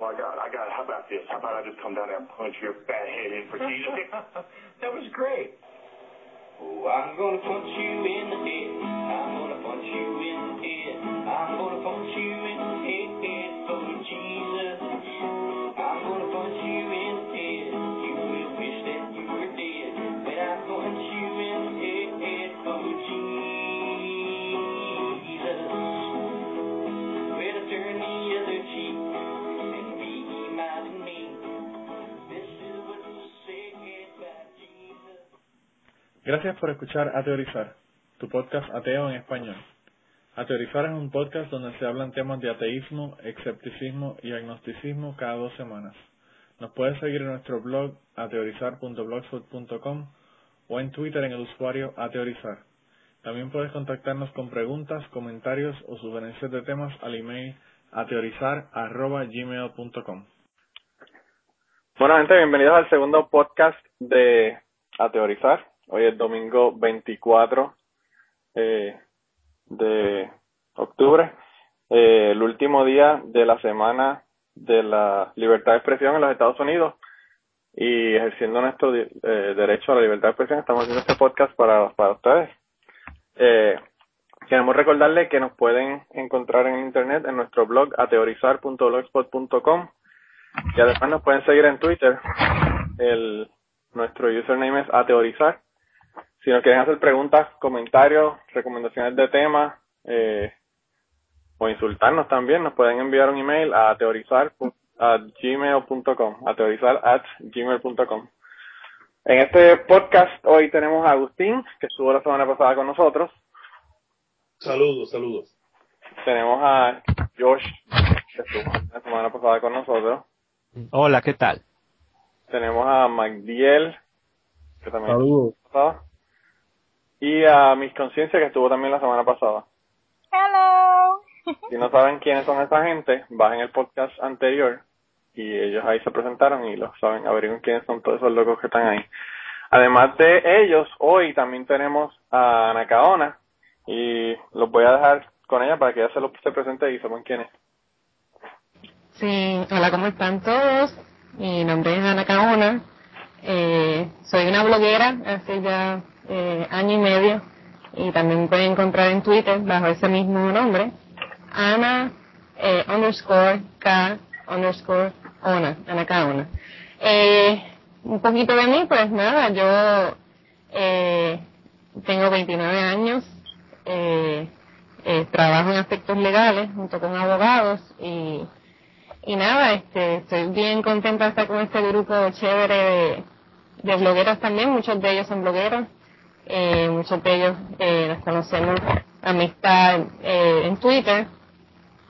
Well, I got, I got. How about this? How about I just come down there and punch your fat head in for teasing? that was great. Oh, I'm gonna punch you in the head. I'm gonna punch you in the head. Gracias por escuchar A Teorizar, tu podcast ateo en español. A Teorizar es un podcast donde se hablan temas de ateísmo, escepticismo y agnosticismo cada dos semanas. Nos puedes seguir en nuestro blog ateorizar.blogspot.com o en Twitter en el usuario ateorizar. También puedes contactarnos con preguntas, comentarios o sugerencias de temas al email ateorizar.gmail.com Bueno, gente, bienvenidos al segundo podcast de A Teorizar. Hoy es domingo 24 eh, de octubre, eh, el último día de la semana de la libertad de expresión en los Estados Unidos y ejerciendo nuestro eh, derecho a la libertad de expresión estamos haciendo este podcast para, para ustedes. Eh, queremos recordarles que nos pueden encontrar en internet en nuestro blog ateorizar.blogspot.com y además nos pueden seguir en Twitter. El, nuestro username es ateorizar. Si nos quieren hacer preguntas, comentarios, recomendaciones de temas eh, o insultarnos también, nos pueden enviar un email a teorizar a gmail.com, a teorizar at gmail.com. En este podcast hoy tenemos a Agustín, que estuvo la semana pasada con nosotros. Saludos, saludos. Tenemos a Josh, que estuvo la semana pasada con nosotros. Hola, ¿qué tal? Tenemos a Magdiel, que también Saludos. estuvo la semana pasada. Y a Miss Conciencia, que estuvo también la semana pasada. Hello. Si no saben quiénes son esa gente, bajen el podcast anterior y ellos ahí se presentaron y lo saben, averigüen quiénes son todos esos locos que están ahí. Además de ellos, hoy también tenemos a Ana Caona y los voy a dejar con ella para que ella se, lo, se presente y sepan quién es. Sí, hola, ¿cómo están todos? Mi nombre es Ana Caona. Eh, soy una bloguera hace ya eh, año y medio y también pueden encontrar en Twitter bajo ese mismo nombre. Ana eh, underscore K underscore Ona, Ana Caona. Eh, un poquito de mí, pues nada, yo eh, tengo 29 años, eh, eh, trabajo en aspectos legales junto con abogados y, y nada, este, estoy bien contenta de estar con este grupo chévere de, de blogueros también, muchos de ellos son blogueros, eh, muchos de ellos eh, nos conocemos amistad eh, en Twitter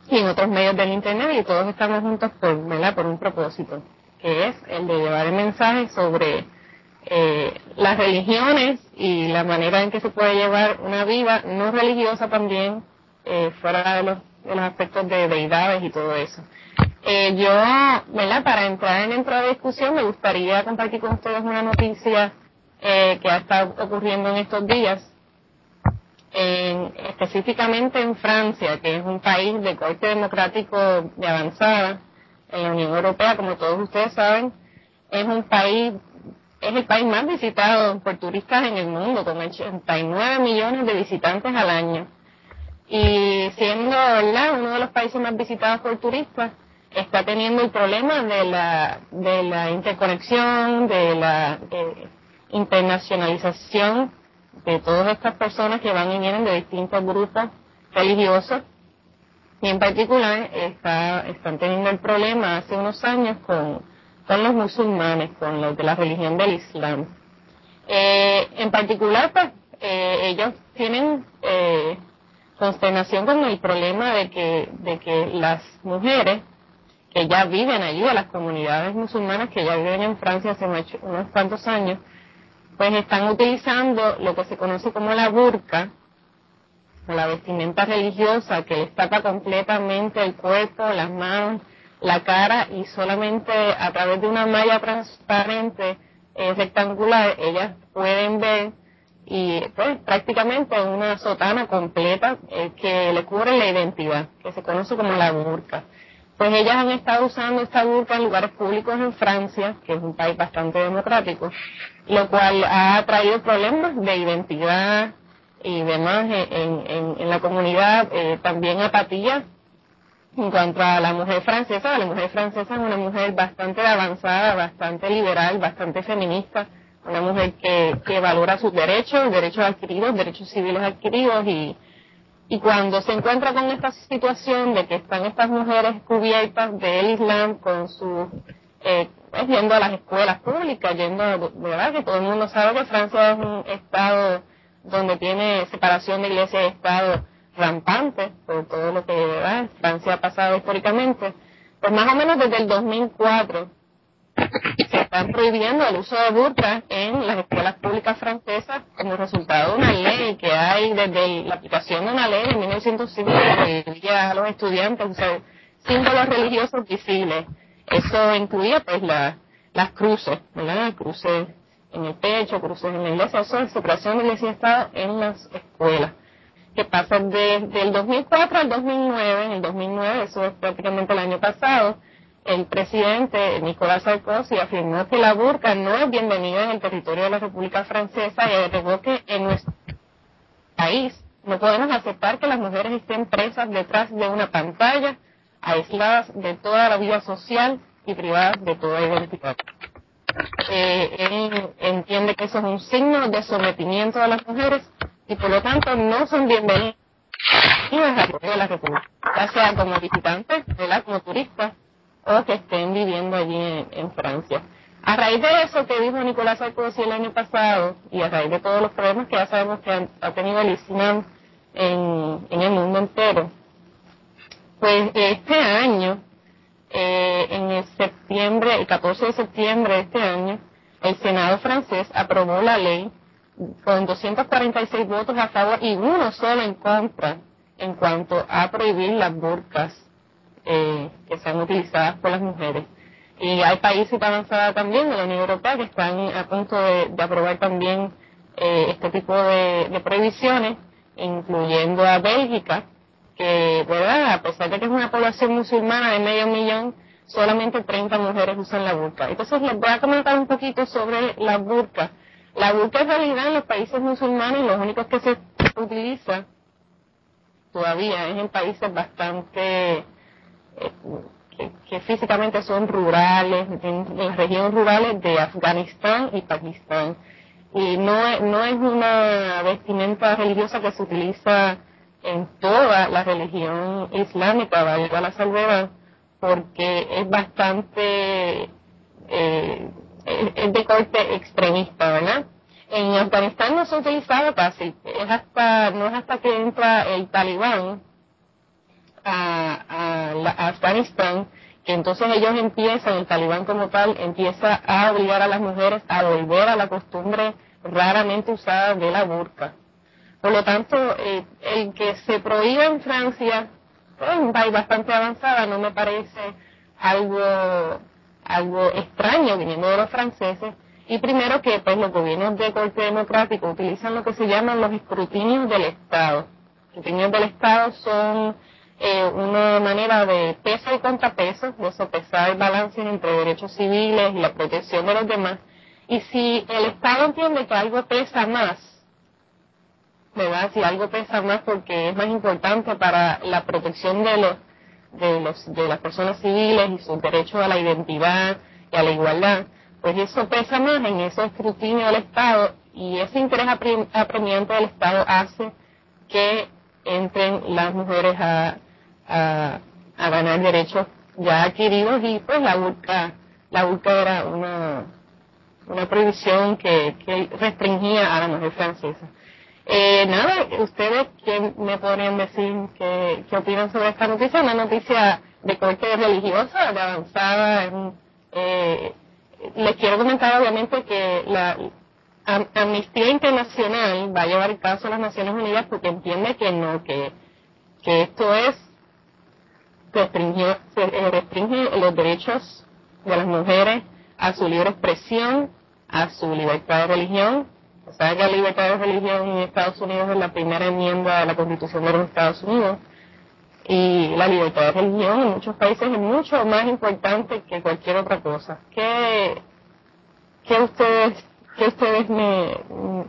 y en otros medios del internet y todos estamos juntos por, ¿verdad? por un propósito, que es el de llevar el mensaje sobre eh, las religiones y la manera en que se puede llevar una vida no religiosa también, eh, fuera de los, de los aspectos de deidades y todo eso. Eh, yo, ¿verdad? Para entrar dentro de la discusión, me gustaría compartir con ustedes una noticia eh, que ha estado ocurriendo en estos días, en, específicamente en Francia, que es un país de corte democrático de avanzada en la Unión Europea, como todos ustedes saben, es un país, es el país más visitado por turistas en el mundo, con 89 millones de visitantes al año. Y siendo, ¿verdad?, uno de los países más visitados por turistas, está teniendo el problema de la, de la interconexión, de la internacionalización de todas estas personas que van y vienen de distintos grupos religiosos y en particular está, están teniendo el problema hace unos años con, con los musulmanes, con los de la religión del Islam. Eh, en particular, pues, eh, ellos tienen eh, consternación con el problema de que, de que las mujeres que ya viven allí, a las comunidades musulmanas que ya viven en Francia hace unos cuantos años, pues están utilizando lo que se conoce como la burka, la vestimenta religiosa que les tapa completamente el cuerpo, las manos, la cara y solamente a través de una malla transparente eh, rectangular ellas pueden ver y pues prácticamente una sotana completa eh, que le cubre la identidad, que se conoce como la burka. pues ellas han estado usando esta burka en lugares públicos en Francia, que es un país bastante democrático, lo cual ha traído problemas de identidad y demás en, en, la comunidad, eh, también apatía en cuanto a la mujer francesa. La mujer francesa es una mujer bastante avanzada, bastante liberal, bastante feminista, una mujer que, que valora sus derechos, derechos adquiridos, derechos civiles adquiridos y y cuando se encuentra con esta situación de que están estas mujeres cubiertas del Islam con su, eh, pues, yendo a las escuelas públicas, yendo, verdad que todo el mundo sabe que Francia es un estado donde tiene separación de iglesia y estado rampante, por todo lo que ¿verdad? Francia ha pasado históricamente, pues más o menos desde el 2004 se están prohibiendo el uso de burka en las escuelas públicas francesas como resultado de una ley que hay desde la aplicación de una ley de 1905 que a los estudiantes usar símbolos religiosos visibles. Eso incluía pues la, las cruces, ¿verdad? Cruces en el pecho, cruces en la iglesia, eso es separación de iglesia Estado en las escuelas. Que pasa desde el 2004 al 2009, en el 2009, eso es prácticamente el año pasado, el presidente Nicolás Sarkozy afirmó que la burka no es bienvenida en el territorio de la República Francesa y agregó que en nuestro país no podemos aceptar que las mujeres estén presas detrás de una pantalla, aisladas de toda la vida social y privadas de toda identidad. Eh, él entiende que eso es un signo de sometimiento a las mujeres y por lo tanto no son bienvenidas a la República, ya sea como visitantes, como turistas o que estén viviendo allí en, Francia. A raíz de eso que dijo Nicolás Sarkozy el año pasado y a raíz de todos los problemas que ya sabemos que ha tenido el Islam en, el mundo entero, pues este año, eh, en el septiembre, el 14 de septiembre de este año, el Senado francés aprobó la ley con 246 votos a favor y uno solo en contra en cuanto a prohibir las burcas eh, que sean utilizadas por las mujeres. Y hay países avanzados también de la Unión Europea que están a punto de, aprobar también eh, este tipo de, prohibiciones, incluyendo a Bélgica, que, ¿verdad? A pesar de que es una población musulmana de medio millón, solamente 30 mujeres usan la burka. Entonces les voy a comentar un poquito sobre la burka. La burka en realidad en los países musulmanes los únicos que se utiliza todavía es en países bastante que, físicamente son rurales, en, las regiones rurales de Afganistán y Pakistán. Y no, no es una vestimenta religiosa que se utiliza en toda la religión islámica, valga la salvedad, porque es bastante, eh, es de corte extremista, ¿verdad? En Afganistán no se ha utilizado casi, es hasta, no es hasta que entra el talibán a, Afganistán, que entonces ellos empiezan, el talibán como tal, empieza a obligar a las mujeres a volver a la costumbre raramente usada de la burka. Por lo tanto, eh, el que se prohíba en Francia, es un país bastante avanzada, no me parece algo, algo extraño viniendo de los franceses. Y primero que pues los gobiernos de corte democrático utilizan lo que se llaman los escrutinios del Estado. Los escrutinios del Estado son eh, una manera de peso y contrapeso, de sopesar el balance entre derechos civiles y la protección de los demás. Y si el Estado entiende que algo pesa más, ¿verdad? Si algo pesa más porque es más importante para la protección de los de, los, de las personas civiles y sus derechos a la identidad y a la igualdad, pues eso pesa más en ese escrutinio del Estado y ese interés apremiante del Estado hace que entren las mujeres a, a, ganar derechos ya adquiridos y pues la burka, la burka era una, una prohibición que, que restringía a la mujer francesa. Eh, nada, ustedes ¿quién me podrían decir qué, qué opinan sobre esta noticia, una noticia de corte religiosa, de avanzada. Eh, les quiero comentar obviamente que la Amnistía Internacional va a llevar el caso a las Naciones Unidas porque entiende que no, que, que esto es restringe, eh, restringe los derechos de las mujeres a su libre expresión, a su libertad de religión. O sea, que la libertad de religión en Estados Unidos es la primera enmienda de la Constitución de los Estados Unidos. y la libertad de religión en muchos países es mucho más importante que cualquier otra cosa. ¿Qué, qué ustedes qué ustedes me,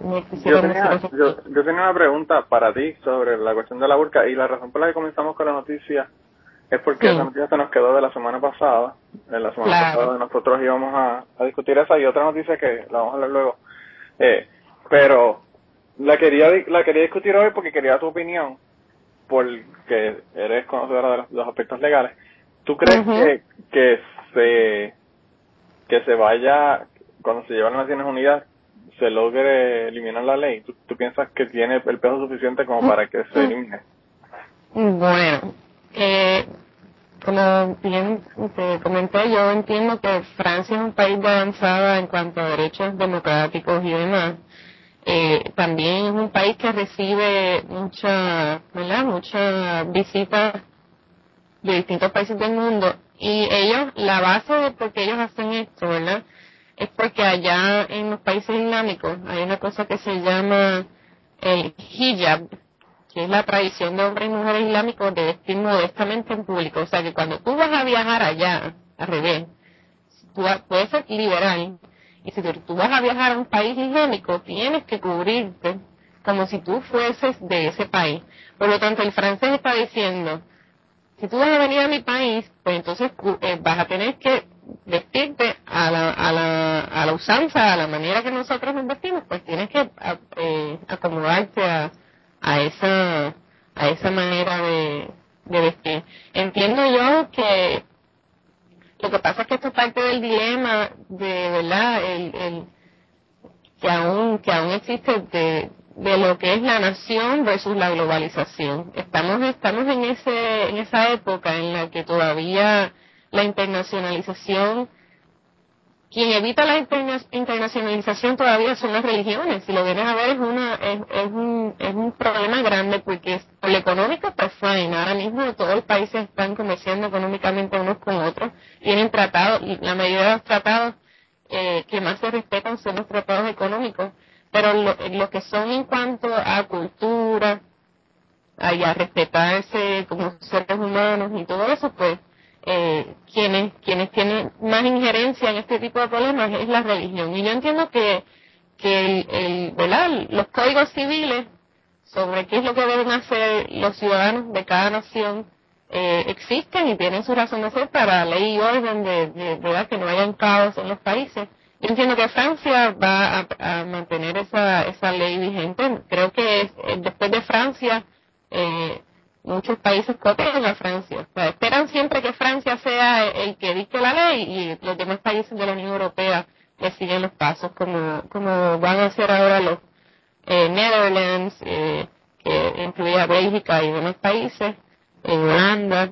me quisieran yo tenía, decir? Yo, yo, tenía una pregunta para ti sobre la cuestión de la burka y la razón por la que comenzamos con la noticia es porque esa noticia se nos quedó de la semana pasada. En la semana pasada nosotros íbamos a, a discutir esa y otra noticia que la vamos a hablar luego. Eh, pero la quería la quería discutir hoy porque quería tu opinión porque eres conocedora de los, aspectos legales. ¿Tú crees que, que se que se vaya cuando se lleva a las Naciones Unidas se logre eliminar la ley? ¿Tú, tú piensas que tiene el peso suficiente como para que se elimine? Bueno, eh, como bien te comenté, yo entiendo que Francia es un país de avanzada en cuanto a derechos democráticos y demás. Eh, también es un país que recibe mucha, ¿verdad? Mucha visita de distintos países del mundo y ellos, la base de por qué ellos hacen esto, ¿verdad? Es porque allá en los países islámicos hay una cosa que se llama el hijab, que es la tradición de hombres y mujeres islámicos de vestir modestamente en público. O sea que cuando tú vas a viajar allá, al revés, tú puedes ser liberal, y si tú vas a viajar a un país islámico, tienes que cubrirte como si tú fueses de ese país. Por lo tanto, el francés está diciendo, si tú vas a venir a mi país, pues entonces eh, vas a tener que vestirte a la, a, la, a la usanza, a la manera que nosotros nos vestimos, pues tienes que eh, acomodarte a, a esa a esa manera de vestir. Entiendo yo que lo que pasa es que esto es parte del dilema de, ¿verdad? El, el, que aún, que aún existe de, de lo que es la nación versus la globalización. Estamos, estamos en ese, en esa época en la que todavía la internacionalización quien evita la internacionalización todavía son las religiones. Si lo vienes a ver es una es, un, es un problema grande porque por lo económico pues fine. Ahora mismo todos los países están comerciando económicamente unos con otros. Tienen tratados y la mayoría de los tratados eh, que más se respetan son los tratados económicos. Pero lo que son en cuanto a cultura, a, a respetarse como seres humanos y todo eso pues eh, quienes, quienes tienen más injerencia en este tipo de problemas es la religión. Y yo entiendo que, que el, el los códigos civiles sobre qué es lo que deben hacer los ciudadanos de cada nación eh, existen y tienen su razón de ser para ley y orden de, de, ¿verdad? que no haya caos en los países. Yo entiendo que Francia va a, mantener esa, esa ley vigente. Creo que es, eh, después de Francia, eh, muchos países copian a Francia. esperan siempre que Francia sea el que dicte la ley y los demás países de la Unión Europea le siguen los pasos, como, como van a hacer ahora los eh, Netherlands, eh, que incluye a Bélgica y demás países, en Holanda,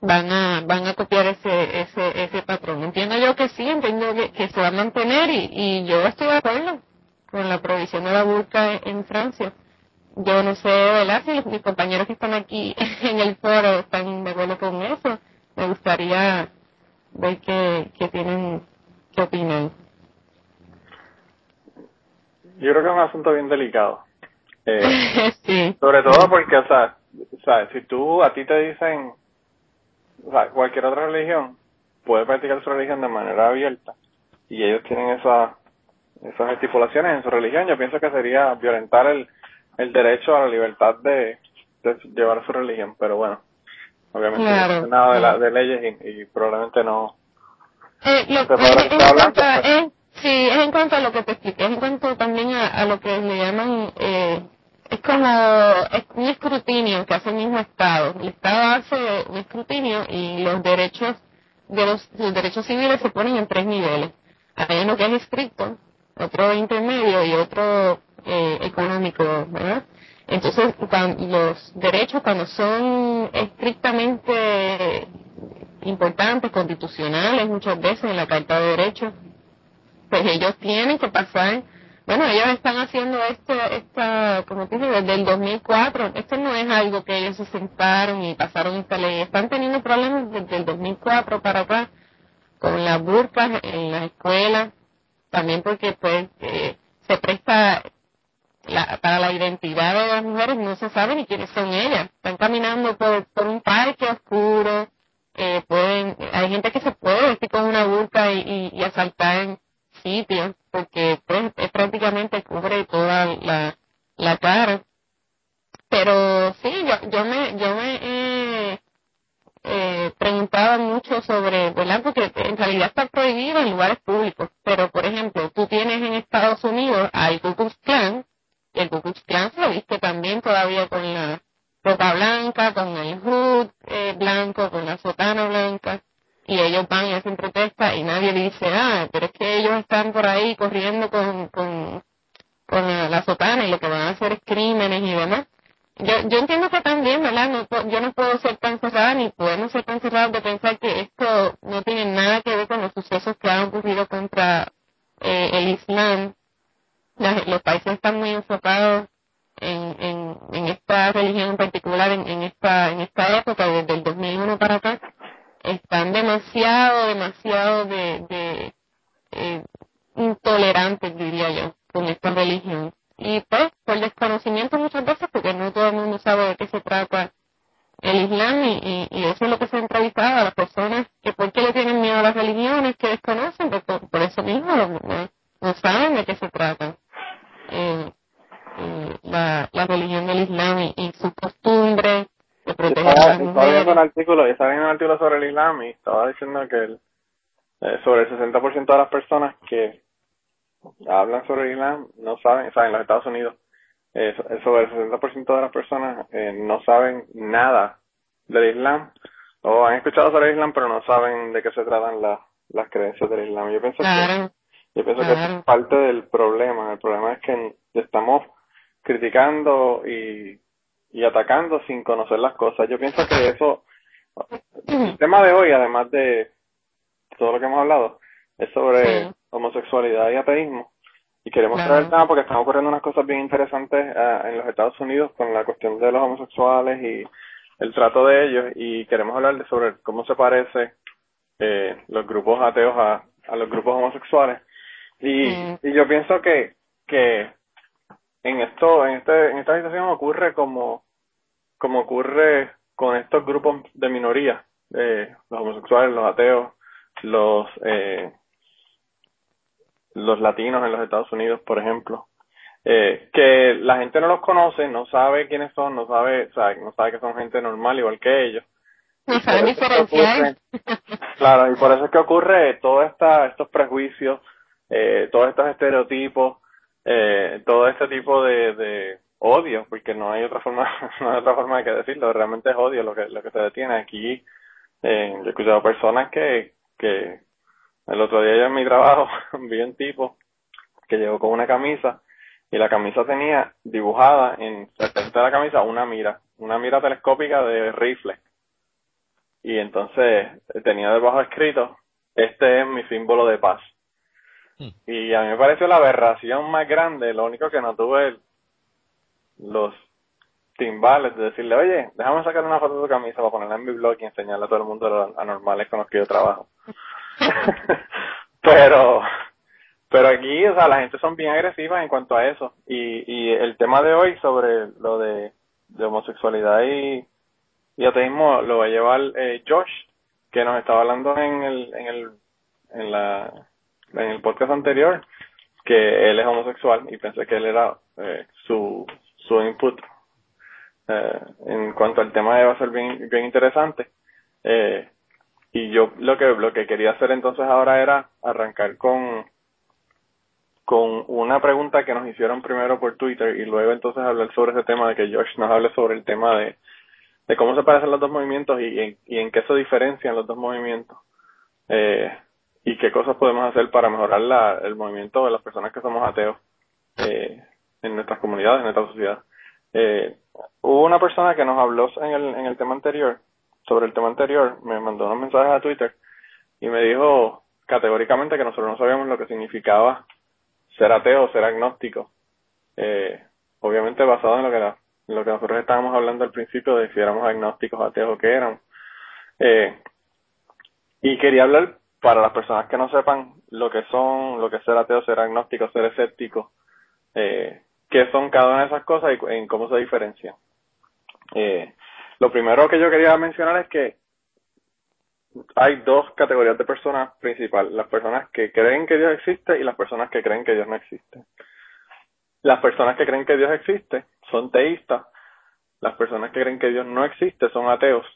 van a van a copiar ese ese ese patrón. Entiendo yo que sí, entiendo que, se va a mantener y, yo estoy de acuerdo con la provisión de la burka en Francia yo no sé, ¿verdad? Si mis compañeros que están aquí en el foro están de acuerdo con eso. Me gustaría ver qué, qué tienen, qué opinan. Yo creo que es un asunto bien delicado. Eh, sí. Sobre todo porque, o sea, o sea, si tú, a ti te dicen, o sea, cualquier otra religión puede practicar su religión de manera abierta y ellos tienen esas, esas estipulaciones en su religión, yo pienso que sería violentar el, el derecho a la libertad de, de llevar su religión, pero bueno, obviamente no nada de, la, de leyes y, probablemente no. Eh, lo, que es, sí, es en cuanto a lo que te expliqué, es en cuanto también a, lo que le llaman, eh, es como es un escrutinio que hace el mismo Estado. El Estado hace un escrutinio y los derechos de los, los derechos civiles se ponen en tres niveles. Hay uno que es estricto, otro intermedio y otro eh, económico, ¿verdad? Entonces, los derechos cuando son estrictamente importantes, constitucionales, muchas veces en la Carta de Derechos, pues ellos tienen que pasar, bueno, ellos están haciendo este, esta, como te dije, desde el 2004, esto no es algo que ellos se sentaron y pasaron esta ley, están teniendo problemas desde el 2004 para acá con las burcas en las escuelas, también porque pues eh, se presta la, para la identidad de las mujeres no se sabe ni quiénes son ellas. Están caminando por, un parque oscuro, eh, pueden, hay gente que se puede vestir con una burka y, y, asaltar en sitios porque pues, es prácticamente cubre toda la, cara. Pero sí, yo, yo me, yo me he eh, preguntado mucho sobre, ¿verdad? Porque en realidad está prohibido en lugares públicos. Pero, por ejemplo, tú tienes en Estados Unidos al Ku Klux y el Klan se lo viste también todavía con la ropa blanca, con el hood eh, blanco, con la sotana blanca, y ellos van y hacen protesta y nadie dice, ah, pero es que ellos están por ahí corriendo con, con, con la sotana y lo que van a hacer es crímenes y demás. Yo, yo entiendo que también, ¿verdad? No, yo no puedo ser tan cerrada ni podemos ser tan cerrados de pensar que esto no tiene nada que ver con los sucesos que han ocurrido contra eh, el Islam. Los países están muy enfocados en, en, esta religión en particular, en, en, esta, en esta época, desde el 2001 para acá, están demasiado, demasiado de, eh, intolerantes, diría yo, con esta religión. Y pues, por desconocimiento muchas veces, porque no todo el mundo sabe de qué se trata el Islam y, y, eso es lo que se ha entrevistado a las personas que por qué le tienen miedo a las religiones que desconocen, por, por eso mismo no, no, saben de qué se trata. Eh, eh, la, la religión del Islam y, y sus costumbres de proteger estaba, a las estaba viendo un mujeres. artículo, estaba viendo un artículo sobre el Islam y estaba diciendo que el, eh, sobre el 60% de las personas que hablan sobre el Islam no saben, o sea, en los Estados Unidos, eh, so- sobre el 60% de las personas eh, no saben nada del Islam o han escuchado sobre el Islam pero no saben de qué se tratan las las creencias del Islam. Yo pienso que Claro, yo pienso que es parte del problema. El problema es que estamos criticando y, y atacando sin conocer las cosas. Yo pienso que eso, el tema de hoy, además de todo lo que hemos hablado, es sobre Sí. homosexualidad y ateísmo. Y queremos Claro. traer el tema porque están ocurriendo unas cosas bien interesantes ah, en los Estados Unidos con la cuestión de los homosexuales y el trato de ellos y queremos hablar de sobre cómo se parece eh, los grupos ateos a, a los grupos homosexuales y, Mm. y yo pienso que que en esto en este en esta situación ocurre como como ocurre con estos grupos de minoría eh, los homosexuales los ateos los eh, los latinos en los Estados Unidos por ejemplo eh, que la gente no los conoce no sabe quiénes son no sabe o sea, no sabe que son gente normal igual que ellos no saben diferenciar. Claro, y por eso es que ocurre todo esta, estos prejuicios, eh, todos estos estereotipos, eh, todo este tipo de, odio, porque no hay otra forma, no hay otra forma de que decirlo, realmente es odio lo que, lo que se detiene aquí. Eh, yo he escuchado personas que, que el otro día yo en mi trabajo vi un tipo que llegó con una camisa y la camisa tenía dibujada en frente de la camisa una mira, una mira telescópica de rifle y entonces tenía debajo escrito este es mi símbolo de paz. Y a mí me pareció la aberración más grande lo único que no tuve los timbales de decirle oye déjame sacar una foto de tu camisa para ponerla en mi blog y enseñarle a todo el mundo los anormales con los que yo trabajo pero pero aquí o sea la gente son bien agresivas en cuanto a eso. Y y el tema de hoy sobre lo de, de homosexualidad y y ateísmo lo va a llevar eh, Josh, que nos estaba hablando en el, en el, en la, en el podcast anterior, que él es homosexual y pensé que él era eh, su, su input eh, en cuanto al tema va a ser bien, bien interesante. Eh, y yo lo que, lo que quería hacer entonces ahora era arrancar con, con una pregunta que nos hicieron primero por Twitter y luego entonces hablar sobre ese tema de que Josh nos hable sobre el tema de, de cómo se parecen los dos movimientos y, en, y en qué se diferencian los dos movimientos eh, y qué cosas podemos hacer para mejorar la, el movimiento de las personas que somos ateos eh, en nuestras comunidades, en nuestra sociedad. Eh, hubo una persona que nos habló en el, en el tema anterior, sobre el tema anterior, me mandó unos mensajes a Twitter y me dijo categóricamente que nosotros no sabíamos lo que significaba ser ateo o ser agnóstico. Eh, obviamente basado en lo que la- lo que nosotros estábamos hablando al principio de si éramos agnósticos, ateos o qué éramos. Eh, y quería hablar para las personas que no sepan lo que son, lo que es ser ateo, ser agnóstico, ser escéptico, eh, qué son cada una de esas cosas y en cómo se diferencian. Eh, lo primero que yo quería mencionar es que hay dos categorías de personas principales, las personas que creen que Dios existe y las personas que creen que Dios no existe. Las personas que creen que Dios existe son teístas, las personas que creen que Dios no existe son ateos.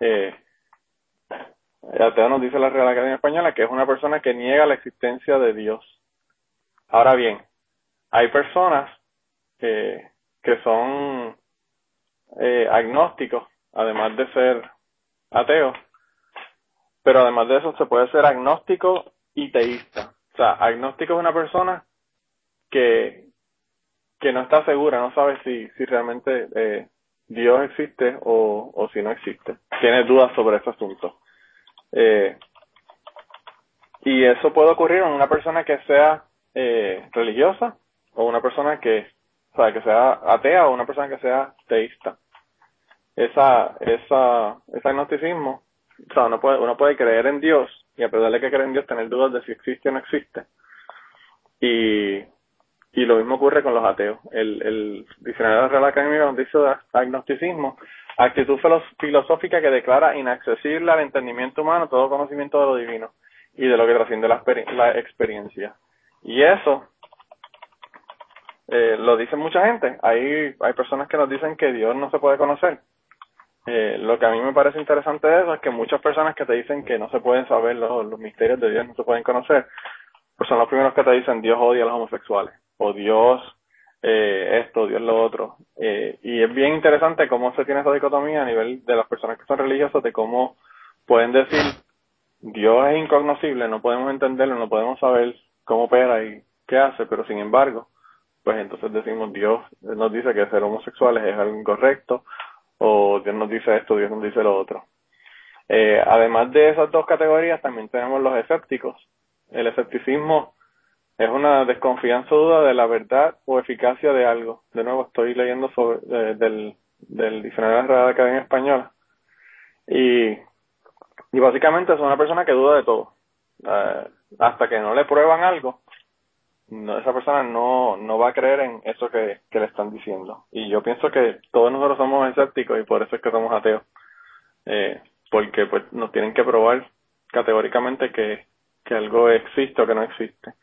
Eh, ateo nos dice la Real Academia Española que es una persona que niega la existencia de Dios. Ahora bien, hay personas que son eh, agnósticos, además de ser ateos, pero además de eso se puede ser agnóstico y teísta. O sea, agnóstico es una persona que, que no está segura, no sabe si, si realmente eh, Dios existe o, o si no existe. Tiene dudas sobre ese asunto. Eh, y eso puede ocurrir en una persona que sea eh, religiosa o una persona que, o sea, que sea atea o una persona que sea teísta. Esa, esa, ese agnosticismo o sea, uno puede, uno puede creer en Dios y a pesar de que cree en Dios tener dudas de si existe o no existe. Y, y lo mismo ocurre con los ateos. El, el diccionario de la Real Academia nos dice agnosticismo, actitud filosófica que declara inaccesible al entendimiento humano todo conocimiento de lo divino y de lo que trasciende la, la experiencia. Y eso eh, lo dice mucha gente. Hay, hay personas que nos dicen que Dios no se puede conocer eh, lo que a mí me parece interesante de eso es que muchas personas que te dicen que no se pueden saber los, los misterios de Dios, no se pueden conocer, pues son los primeros que te dicen Dios odia a los homosexuales, o Dios eh, esto, Dios lo otro. Eh, y es bien interesante cómo se tiene esa dicotomía a nivel de las personas que son religiosas, de cómo pueden decir Dios es incognoscible, no podemos entenderlo, no podemos saber cómo opera y qué hace, pero sin embargo, pues entonces decimos Dios nos dice que ser homosexuales es algo incorrecto, o Dios nos dice esto, Dios nos dice lo otro. Eh, además de esas dos categorías, también tenemos los escépticos. El escepticismo es una desconfianza o duda de la verdad o eficacia de algo. De nuevo, estoy leyendo sobre del, del diccionario de la Real Academia Española. Y, y básicamente es una persona que duda de todo. Eh, hasta que no le prueban algo, no, esa persona no, no va a creer en eso que, que le están diciendo. Y yo pienso que todos nosotros somos escépticos y por eso es que somos ateos. Eh, porque pues nos tienen que probar categóricamente que, que algo existe o que no existe.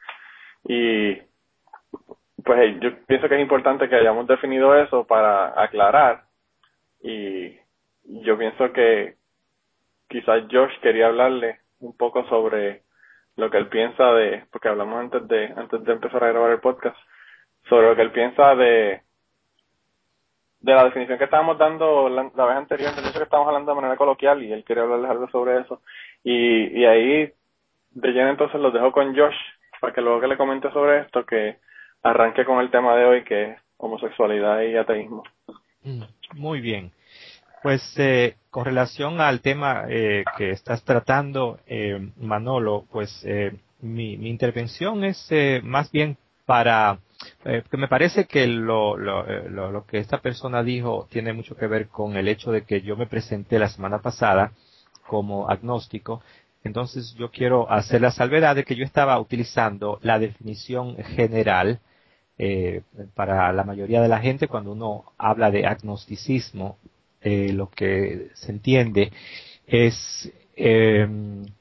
Y pues yo pienso que es importante que hayamos definido eso para aclarar. Y yo pienso que quizás Josh quería hablarle un poco sobre lo que él piensa de, porque hablamos antes de, antes de empezar a grabar el podcast, sobre lo que él piensa de, de la definición que estábamos dando la, vez anterior, de que estábamos hablando de manera coloquial y él quería hablarles algo sobre eso. Y, y ahí, de lleno entonces los dejo con Josh, para que luego que le comente sobre esto, que arranque con el tema de hoy, que es homosexualidad y ateísmo. Mm, muy bien. Pues eh, con relación al tema eh, que estás tratando, eh, Manolo, pues eh, mi, mi, intervención es eh, más bien para que me parece que lo, lo, lo, lo, que esta persona dijo tiene mucho que ver con el hecho de que yo me presenté la semana pasada como agnóstico. Entonces yo quiero hacer la salvedad de que yo estaba utilizando la definición general para la mayoría de la gente cuando uno habla de agnosticismo eh, lo que se entiende es eh,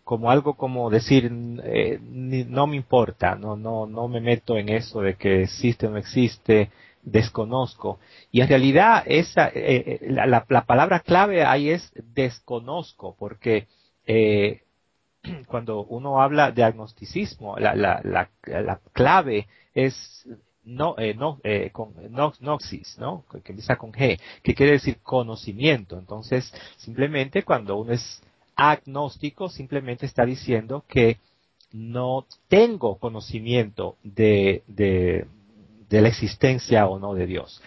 como algo como decir eh, no me importa, no, no, no me meto en eso de que existe o no existe, desconozco. Y en realidad esa, eh, eh la, la, palabra clave ahí es desconozco, porque eh, cuando uno habla de agnosticismo, la, la, la, la clave es no, eh, no, eh, con noxis, ¿no? Que empieza con G, que quiere decir conocimiento. Entonces, simplemente cuando uno es agnóstico, simplemente está diciendo que no tengo conocimiento de, de, de la existencia o no de Dios.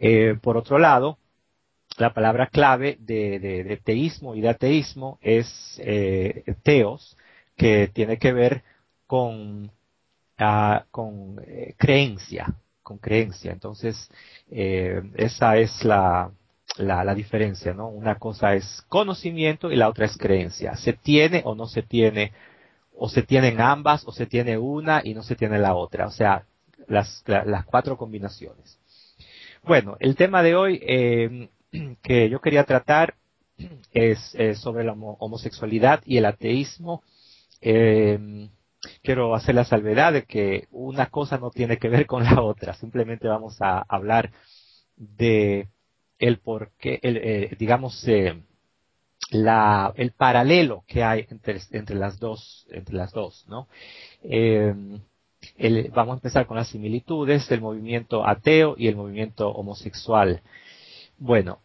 Eh, por otro lado, la palabra clave de, teísmo y de ateísmo es eh, teos, que tiene que ver con con eh, creencia, con creencia. Entonces, eh, esa es la, la, diferencia, ¿no? Una cosa es conocimiento y la otra es creencia. Se tiene o no se tiene, o se tienen ambas, o se tiene una y no se tiene la otra. O sea, las, las cuatro combinaciones. Bueno, el tema de hoy que yo quería tratar es, sobre la homosexualidad y el ateísmo. Eh, quiero hacer la salvedad de que una cosa no tiene que ver con la otra. Simplemente vamos a hablar de el por qué, el, eh, digamos, eh, la, el paralelo que hay entre, entre las dos, entre las dos, ¿no? El, vamos a empezar con las similitudes del movimiento ateo y el movimiento homosexual. Bueno,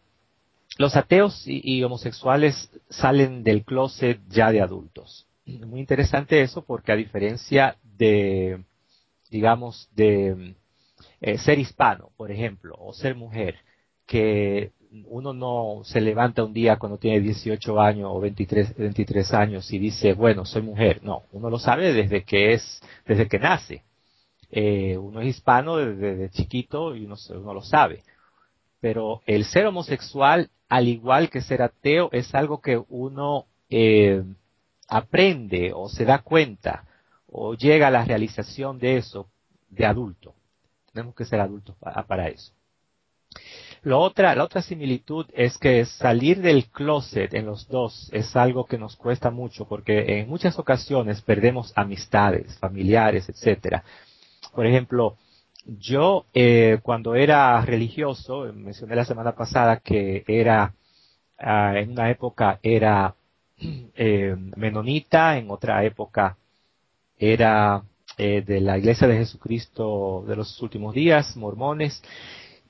los ateos y, homosexuales salen del closet ya de adultos. Muy interesante eso porque a diferencia de, digamos, de eh, ser hispano, por ejemplo, o ser mujer, que uno no se levanta un día cuando tiene 18 años o 23, 23 años y dice, bueno, soy mujer. No, uno lo sabe desde que es, desde que nace. Eh, uno es hispano desde, desde chiquito y uno, uno, lo sabe. Pero el ser homosexual, al igual que ser ateo, es algo que uno eh, aprende o se da cuenta o llega a la realización de eso de adulto. Tenemos que ser adultos para, para eso. Lo otra, la otra similitud es que salir del closet en los dos es algo que nos cuesta mucho porque en muchas ocasiones perdemos amistades, familiares, etcétera. Por ejemplo, yo eh, cuando era religioso, mencioné la semana pasada que era uh, en una época era eh, menonita, en otra época era eh, de la Iglesia de Jesucristo de los últimos días, mormones,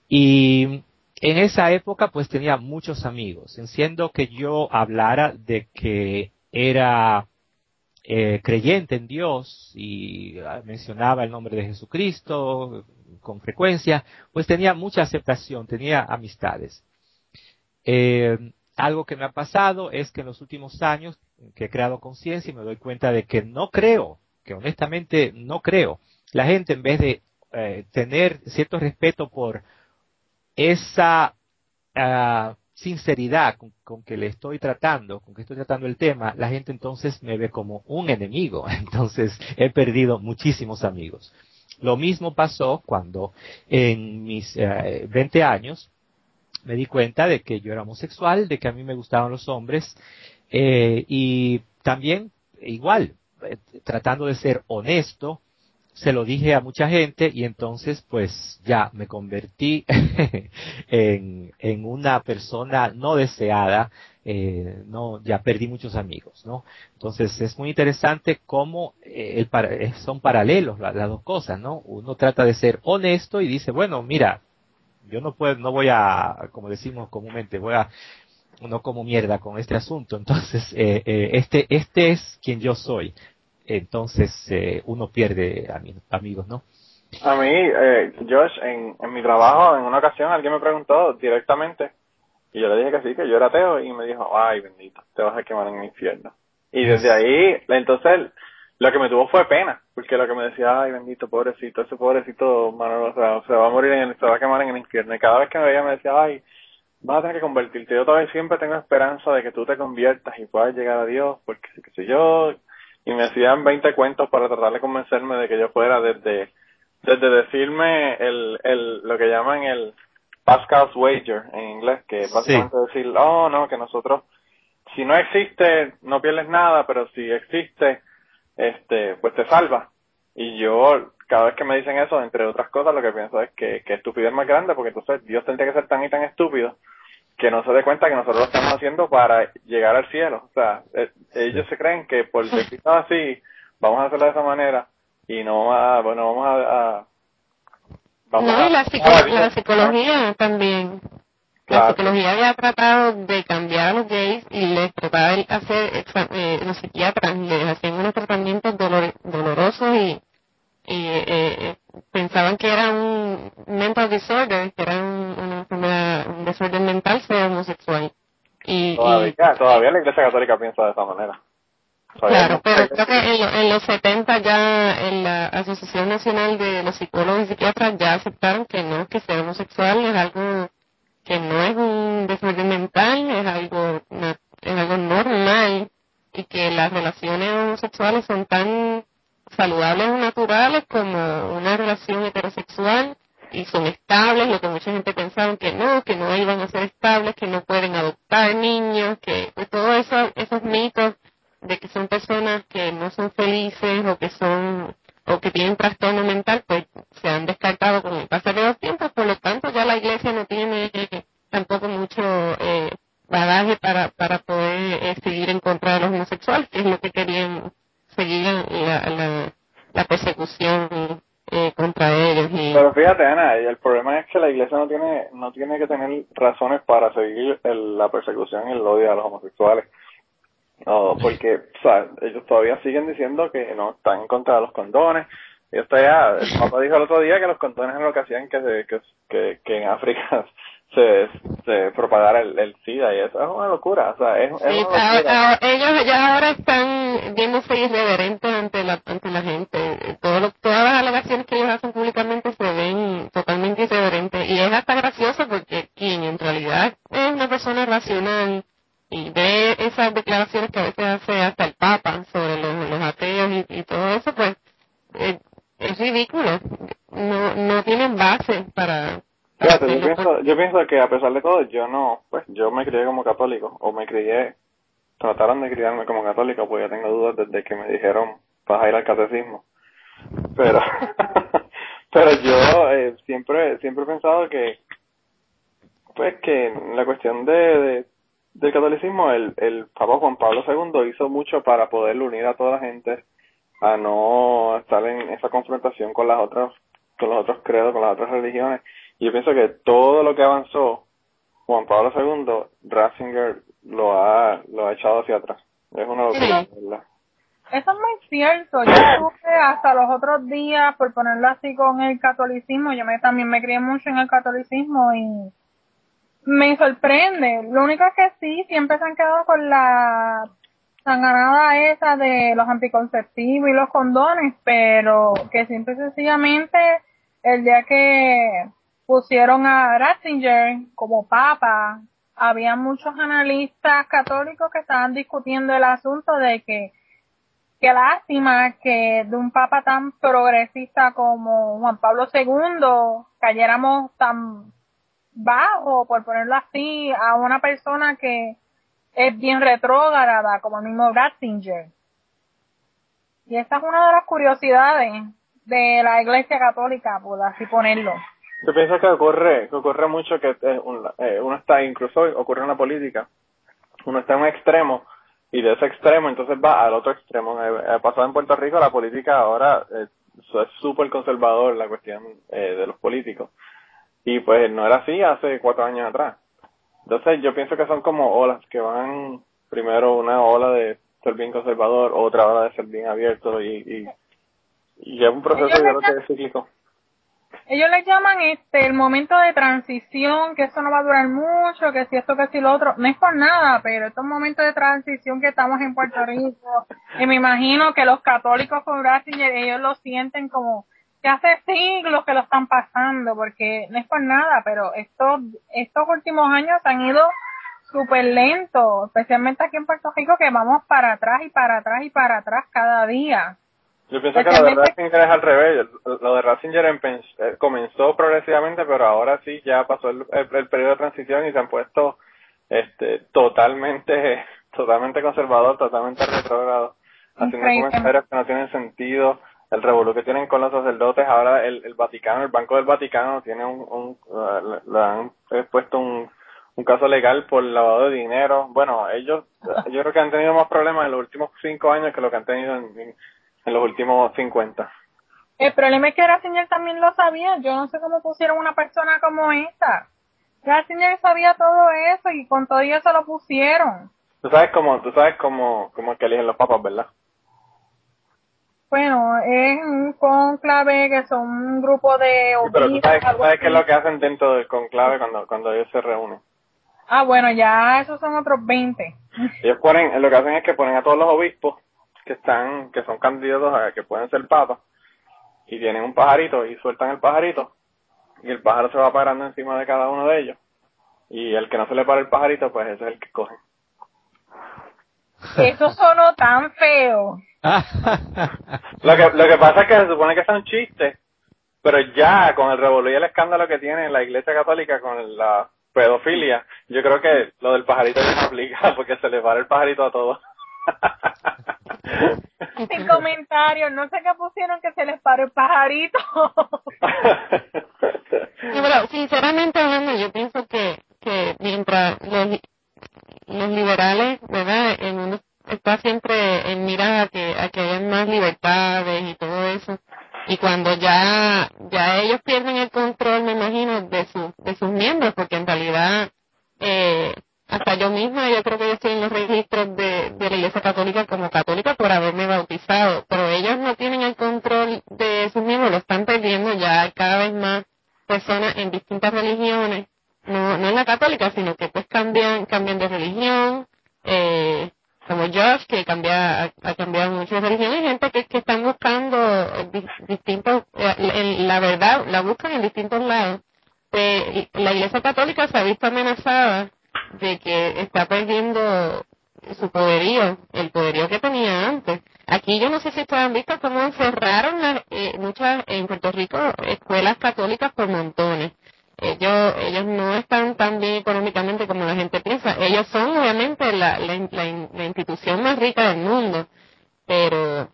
y en esa época pues tenía muchos amigos, siendo que yo hablara de que era eh, creyente en Dios y ah, mencionaba el nombre de Jesucristo con frecuencia, pues tenía mucha aceptación, tenía amistades. Eh, algo que me ha pasado es que en los últimos años que he creado conciencia y me doy cuenta de que no creo, que honestamente no creo. La gente en vez de eh, tener cierto respeto por esa uh, sinceridad con, con, que le estoy tratando, con que estoy tratando el tema, la gente entonces me ve como un enemigo. Entonces he perdido muchísimos amigos. Lo mismo pasó cuando en mis uh, 20 años me di cuenta de que yo era homosexual, de que a mí me gustaban los hombres eh, y también igual, eh, tratando de ser honesto, se lo dije a mucha gente y entonces pues ya me convertí en, en, una persona no deseada, eh, no, ya perdí muchos amigos, ¿no? Entonces es muy interesante cómo eh, eh, son paralelos las, las dos cosas, ¿no? Uno trata de ser honesto y dice, bueno, mira, yo no puedo, no voy a, como decimos comúnmente, voy a, no como mierda con este asunto, entonces eh, eh, este, este es quien yo soy entonces eh, uno pierde amigos, ¿no? A mí, eh, Josh, en, en mi trabajo, en una ocasión alguien me preguntó directamente, y yo le dije que sí, que yo era ateo, y me dijo, ay, bendito, te vas a quemar en el infierno. Y desde ahí, entonces, lo que me tuvo fue pena, porque lo que me decía, ay, bendito, pobrecito, ese pobrecito, Manolo, o sea, se va a morir, en el, se va a quemar en el infierno. Y cada vez que me veía me decía, ay, vas a tener que convertirte. Yo todavía siempre tengo esperanza de que tú te conviertas y puedas llegar a Dios, porque qué sé yo, y me hacían 20 cuentos para tratar de convencerme de que yo fuera desde, desde decirme el, el, lo que llaman el Pascal's Wager en inglés, que es básicamente sí. decir, oh no, que nosotros, si no existe, no pierdes nada, pero si existe, este, pues te salva. Y yo, cada vez que me dicen eso, entre otras cosas, lo que pienso es que, que estupidez más grande, porque entonces Dios tendría que ser tan y tan estúpido que no se dé cuenta que nosotros lo estamos haciendo para llegar al cielo. O sea, eh, ellos se creen que por decir así, vamos a hacerlo de esa manera y no a, bueno, vamos a... a vamos no, a, y la, psico a, la psicología también. Claro. La psicología había tratado de cambiar a los gays y les trataba de hacer, eh, los psiquiatras les hacían unos tratamientos dolor, dolorosos y y eh, pensaban que era un mental disorder, que era un, una enfermedad, un desorden mental ser homosexual. Y, todavía, y, todavía la Iglesia Católica piensa de esa manera. Todavía claro, pero creo que en, lo, en, los 70 ya en la Asociación Nacional de los Psicólogos y Psiquiatras ya aceptaron que no, que ser homosexual es algo que no es un desorden mental, es algo, es algo normal y que las relaciones homosexuales son tan saludables naturales como una relación heterosexual y son estables, lo que mucha gente pensaba que no, que no iban a ser estables, que no pueden adoptar niños, que todos eso, esos mitos de que son personas que no son felices o que son o que tienen trastorno mental, pues se han descartado con el pasar de los tiempos, por lo tanto ya la iglesia no tiene tampoco mucho eh, bagaje para, para poder eh, seguir en contra de los homosexuales, que es lo que querían seguir la, la, persecución eh, contra ellos. Y... Pero fíjate, Ana, el problema es que la iglesia no tiene no tiene que tener razones para seguir el, la persecución y el odio a los homosexuales. No, porque ellos todavía siguen diciendo que no están en contra de los condones. Y esto ya, el Papa dijo el otro día que los condones eran lo que hacían que, que, que en África se, se propagara el, el SIDA y eso es una locura, o sea, es, es Sí, una a- locura. a- ellos ya ahora están viéndose irreverentes ante la, ante la gente. Todo lo- todas las alegaciones que ellos hacen públicamente se ven totalmente irreverentes. Y es hasta gracioso porque quien en realidad es una persona racional y ve esas declaraciones que a veces hace hasta el Papa sobre los, los ateos y, y todo eso, pues eh, es ridículo. No, no tienen base para... Fíjate, yo pienso, yo pienso que a pesar de todo, yo no, pues yo me crié como católico, o me crié, trataron de criarme como católico, pues yo tengo dudas desde que me dijeron, vas a ir al catecismo. Pero, pero yo eh, siempre, siempre he pensado que, pues que la cuestión de, de del catolicismo, el, el Papa Juan Pablo II hizo mucho para poder unir a toda la gente a no estar en esa confrontación con las otras, con los otros credos, con las otras religiones. Yo pienso que todo lo que avanzó Juan Pablo II, Ratzinger lo ha, lo ha echado hacia atrás. Es una locura, Sí. ¿verdad? Eso es muy cierto. Yo estuve hasta los otros días, por ponerlo así, con el catolicismo. Yo me, también me crié mucho en el catolicismo y me sorprende. Lo único es que sí, siempre se han quedado con la sanganada esa de los anticonceptivos y los condones, pero que simple y sencillamente el día que pusieron a Ratzinger como papa, había muchos analistas católicos que estaban discutiendo el asunto de que qué lástima que de un papa tan progresista como Juan Pablo II cayéramos tan bajo, por ponerlo así, a una persona que es bien retrógrada, como el mismo Ratzinger. Y esa es una de las curiosidades de la Iglesia Católica, por así ponerlo. Yo pienso que ocurre, que ocurre mucho que eh, un- eh, uno está, incluso ocurre en la política, uno está en un extremo y de ese extremo entonces va al otro extremo. Eh, eh, pasado en Puerto Rico la política ahora es súper conservador la cuestión de los políticos y pues no era así hace cuatro años atrás. Entonces yo pienso que son como olas que van primero una ola de ser bien conservador, otra ola de ser bien abierto y, y, y es un proceso yo creo que es cíclico. Ellos le llaman este el momento de transición, que eso no va a durar mucho, que si esto, que si lo otro. No es por nada, pero estos momentos de transición que estamos en Puerto Rico, y me imagino que los católicos con Ratzinger, ellos lo sienten como que hace siglos que lo están pasando, porque no es por nada, pero estos, estos últimos años han ido súper lentos, especialmente aquí en Puerto Rico, que vamos para atrás y para atrás y para atrás cada día. Yo pienso que lo de Ratzinger es al revés. Lo de Ratzinger eh, comenzó progresivamente, pero ahora sí ya pasó el, el- el periodo de transición y se han puesto este totalmente totalmente conservador, totalmente retrógrado, haciendo comentarios que no tienen sentido. El revolú que tienen con los sacerdotes, ahora el, el Vaticano, el Banco del Vaticano tiene un, un uh, le- han eh, puesto un, un caso legal por lavado de dinero. Bueno, ellos, yo creo que han tenido más problemas en los últimos cinco años que lo que han tenido en, en- en los últimos 50. El problema es que Ratzinger también lo sabía. Yo no sé cómo pusieron una persona como esta. Ratzinger sabía todo eso y con todo eso lo pusieron. Tú sabes cómo, tú sabes cómo, cómo que eligen los papas, ¿verdad? Bueno, es un conclave que son un grupo de Sí, pero tú sabes, sabes qué es lo que hacen dentro del conclave cuando, cuando ellos se reúnen. Ah, bueno, ya esos son otros 20. Ellos ponen, lo que hacen es que ponen a todos los obispos que están, que son candidatos a que pueden ser papas, y tienen un pajarito y sueltan el pajarito, y el pájaro se va parando encima de cada uno de ellos, y el que no se le para el pajarito, pues ese es el que cogen. Eso sonó tan feo. lo que lo que pasa es que se supone que es un chiste, pero ya con el revolú y el escándalo que tiene la Iglesia Católica con la pedofilia, yo creo que lo del pajarito no aplica porque se le va el pajarito a todos. Sin comentarios, no sé qué pusieron que se les paró el pajarito. sinceramente hablando, yo pienso que, que mientras los, los liberales, ¿verdad? El mundo está siempre en mirar a que, a que haya más libertades y todo eso. Y cuando ya, ya ellos pierden el control, me imagino, de, su, de sus miembros, porque en realidad, eh, hasta yo misma, yo creo que yo estoy en los registros de, de la Iglesia Católica como católica por haberme bautizado, pero ellos no tienen el control de sus miembros, lo están perdiendo ya cada vez más personas en distintas religiones, no, no en la católica, sino que pues cambian, cambian de religión, eh, como Josh, que cambia, ha, cambiado religión, hay gente que, que están buscando distintos, eh, la verdad, la buscan en distintos lados. Eh, la Iglesia Católica se ha visto amenazada de que está perdiendo su poderío, el poderío que tenía antes. Aquí yo no sé si ustedes han visto cómo cerraron eh, muchas, en Puerto Rico, escuelas católicas por montones. Ellos, ellos no están tan bien económicamente como la gente piensa. Ellos son obviamente la, la, la, institución más rica del mundo, pero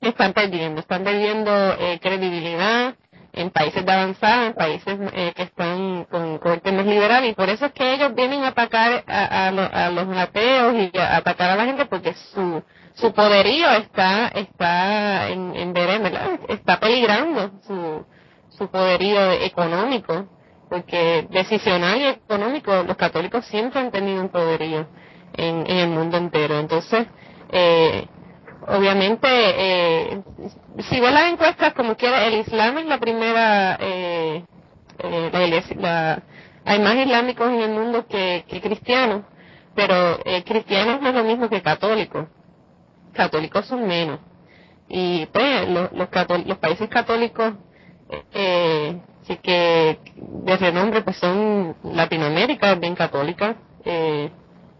están perdiendo, están perdiendo eh, credibilidad, en países de avanzada, en países eh, que están con corte más liberal, y por eso es que ellos vienen a atacar a, a, los ateos y a atacar a la gente porque su su poderío está está en, en ¿verdad? está peligrando su su poderío económico porque decisional y económico los católicos siempre han tenido un poderío en, en el mundo entero entonces eh, obviamente, eh, si ves las encuestas como quiera, el Islam es la primera, eh, eh, la, hay más islámicos en el mundo que, que cristianos, pero eh, cristianos no es lo mismo que católicos. Católicos son menos. Y pues los, los, los países católicos, eh, sí que de renombre pues son Latinoamérica, bien católica. Eh,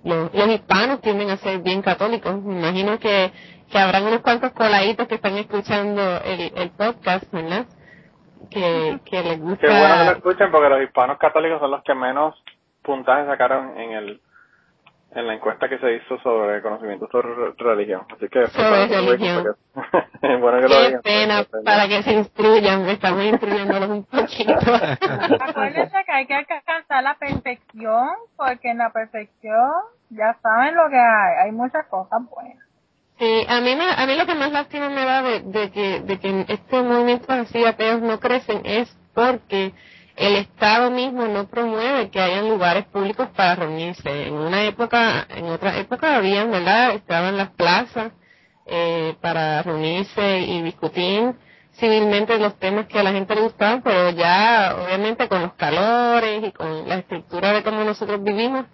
los, los hispanos tienden a ser bien católicos. Me imagino que que habrán unos cuantos coladitos que están escuchando el, el podcast, ¿verdad? Que, que les gusta. Qué bueno que lo escuchen porque los hispanos católicos son los que menos puntajes sacaron en el en la encuesta que se hizo sobre conocimiento sobre religión. Así que sobre religión. bueno que Qué lo pena para que se instruyan, estamos instruyéndolos un poquito. Acuérdense que hay que alcanzar la perfección, porque en la perfección ya saben lo que hay, hay muchas cosas buenas. Sí, a mí, me, a mí lo que más lástima me da de, de, que, de que este movimiento así ateos no crecen es porque el Estado mismo no promueve que hayan lugares públicos para reunirse. En una época, en otra época habían, ¿verdad? Estaban las plazas eh, para reunirse y discutir civilmente los temas que a la gente le gustaban, pero ya obviamente con los calores y con la estructura de cómo nosotros vivimos,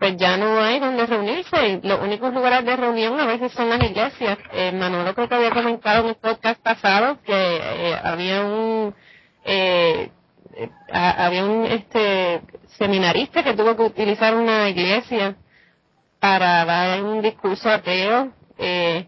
pues ya no hay donde reunirse los únicos lugares de reunión a veces son las iglesias. Eh, Manolo creo que había comentado en el podcast pasado que eh, había un eh, eh había un este seminarista que tuvo que utilizar una iglesia para dar un discurso ateo eh,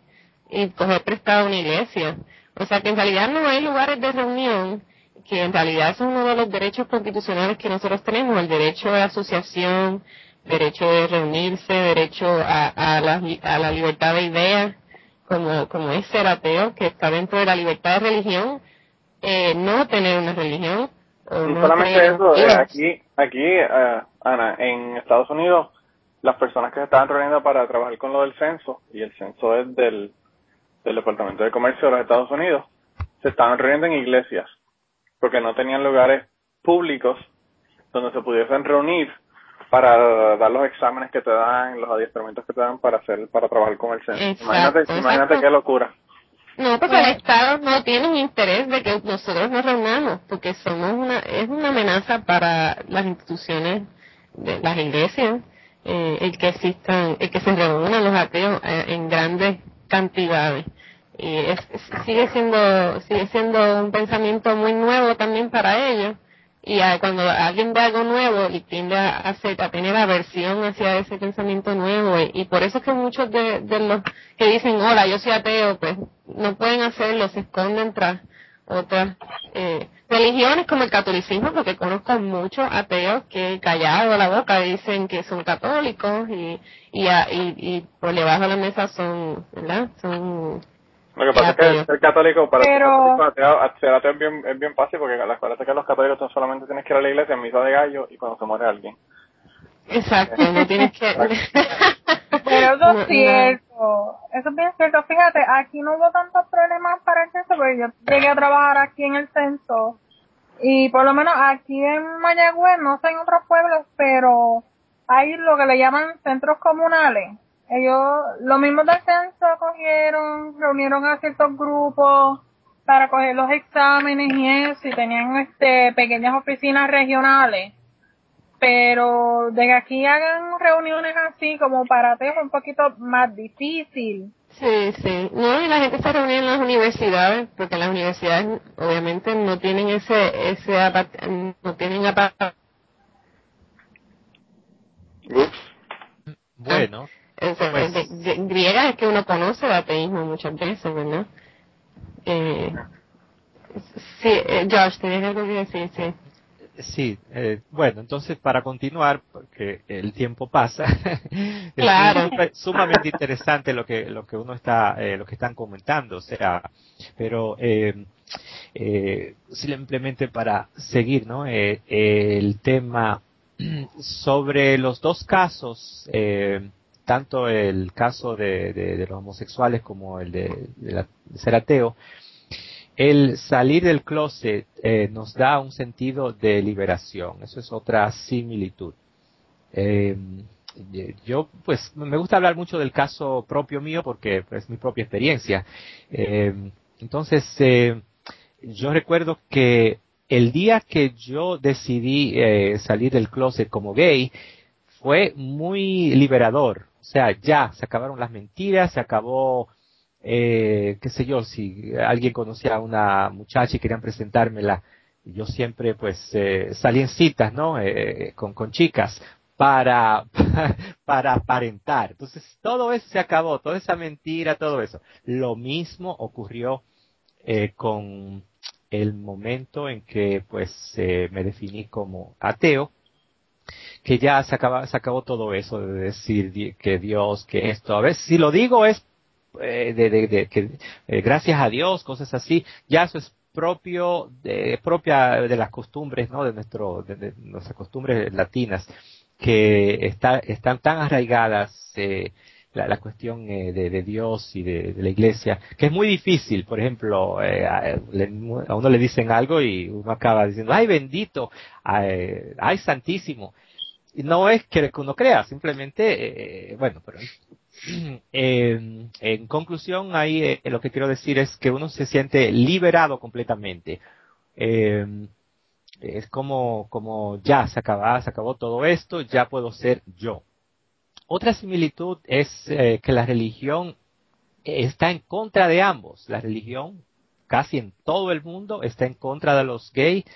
y coger prestado una iglesia. O sea que en realidad no hay lugares de reunión que en realidad es uno de los derechos constitucionales que nosotros tenemos, el derecho de asociación, derecho de reunirse, derecho a, a, la, a la libertad de ideas, como, como es ser ateo, que está dentro de la libertad de religión, eh, no tener una religión. O no solamente eso, eh, aquí, aquí uh, Ana, en Estados Unidos, las personas que se estaban reuniendo para trabajar con lo del censo, y el censo es del, del Departamento de Comercio de los Estados Unidos, se estaban reuniendo en iglesias, porque no tenían lugares públicos donde se pudiesen reunir para dar los exámenes que te dan, los adiestramientos que te dan para hacer, para trabajar con el censo. imagínate, imagínate qué locura. No, porque el Estado no tiene un interés de que nosotros nos reunamos, porque somos una, es una amenaza para las instituciones de las iglesias, eh, el que existan, el que se reúnan los ateos eh, en grandes cantidades. Y es, sigue siendo, sigue siendo un pensamiento muy nuevo también para ellos y a- cuando alguien ve algo nuevo y tiende a, hacer, a tener aversión hacia ese pensamiento nuevo y, y por eso es que muchos de, los que dicen hola yo soy ateo pues no pueden hacerlo se esconden tras otras eh, religiones como el catolicismo porque conozco muchos ateos que callados la boca dicen que son católicos y y, a- y, y por debajo de la mesa son verdad son Lo que pasa es que ser católico para ser Pero- católico, ateo, ser ateo es bien, es bien fácil porque la acuérdate que los católicos tú solamente tienes que ir a la iglesia en misa de gallo y cuando se muere alguien. exacto no tienes que Pero eso no. es cierto, eso es bien cierto. Fíjate, aquí no hubo tantos problemas para el censo, porque yo llegué a trabajar aquí en el censo. Y por lo menos aquí en Mayagüez, no sé en otros pueblos, pero hay lo que le llaman centros comunales. Ellos, lo mismo del censo, cogieron, reunieron a ciertos grupos para coger los exámenes y eso, y tenían este pequeñas oficinas regionales pero de que aquí hagan reuniones así como para ti es un poquito más difícil. Sí, sí. No, y la gente se reúne en las universidades, porque las universidades obviamente no tienen ese, ese, no tienen apa- Ups. Bueno, Pues- de- de- griega es que uno conoce el ateísmo muchas veces, ¿verdad? Eh, sí, eh, Josh, ¿tienes algo que decir? Sí. Sí, eh, bueno, entonces para continuar, porque el tiempo pasa, es Claro. sumamente interesante lo que lo que uno está, eh, lo que están comentando, o sea, pero eh, eh, simplemente para seguir, ¿no? Eh, el tema sobre los dos casos, eh, tanto el caso de, los homosexuales como el de, la- de ser ateo, el salir del closet eh, nos da un sentido de liberación. Eso es otra similitud. Eh, yo, pues, me gusta hablar mucho del caso propio mío porque es mi propia experiencia. Eh, entonces, eh, yo recuerdo que el día que yo decidí eh, salir del closet como gay fue muy liberador. O sea, ya se acabaron las mentiras, se acabó eh, qué sé yo, si alguien conocía a una muchacha y querían presentármela, yo siempre pues eh, salí en citas, ¿no? Eh, con, con chicas para, para aparentar. Entonces todo eso se acabó, toda esa mentira, todo eso. Lo mismo ocurrió eh, con el momento en que pues eh, me definí como ateo, que ya se, acaba, se acabó todo eso de decir que Dios, que esto. A veces si lo digo es eh, de, que eh, gracias a Dios, cosas así, ya eso es propio de, propia de las costumbres, ¿no? De nuestro, de, nuestras costumbres latinas que está, están tan arraigadas eh, la, la cuestión eh, de, Dios y de, la iglesia, que es muy difícil, por ejemplo, eh, a, a uno le dicen algo y uno acaba diciendo, ay bendito, ay, ay santísimo. Y no es que uno crea, simplemente, eh, bueno, pero eh, en conclusión, ahí eh, lo que quiero decir es que uno se siente liberado completamente. Eh, es como, como ya se acaba, se acabó todo esto, ya puedo ser yo. Otra similitud es eh, que la religión está en contra de ambos. La religión casi en todo el mundo está en contra de los gays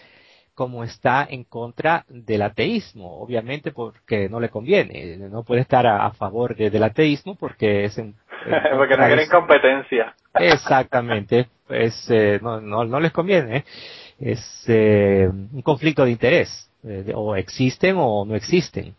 como está en contra del ateísmo, obviamente porque no le conviene, no puede estar a, a favor de- del ateísmo porque es en, en porque no quieren competencia. Exactamente, es, eh, no, no, no les conviene, es eh, un conflicto de interés, eh, o existen o no existen.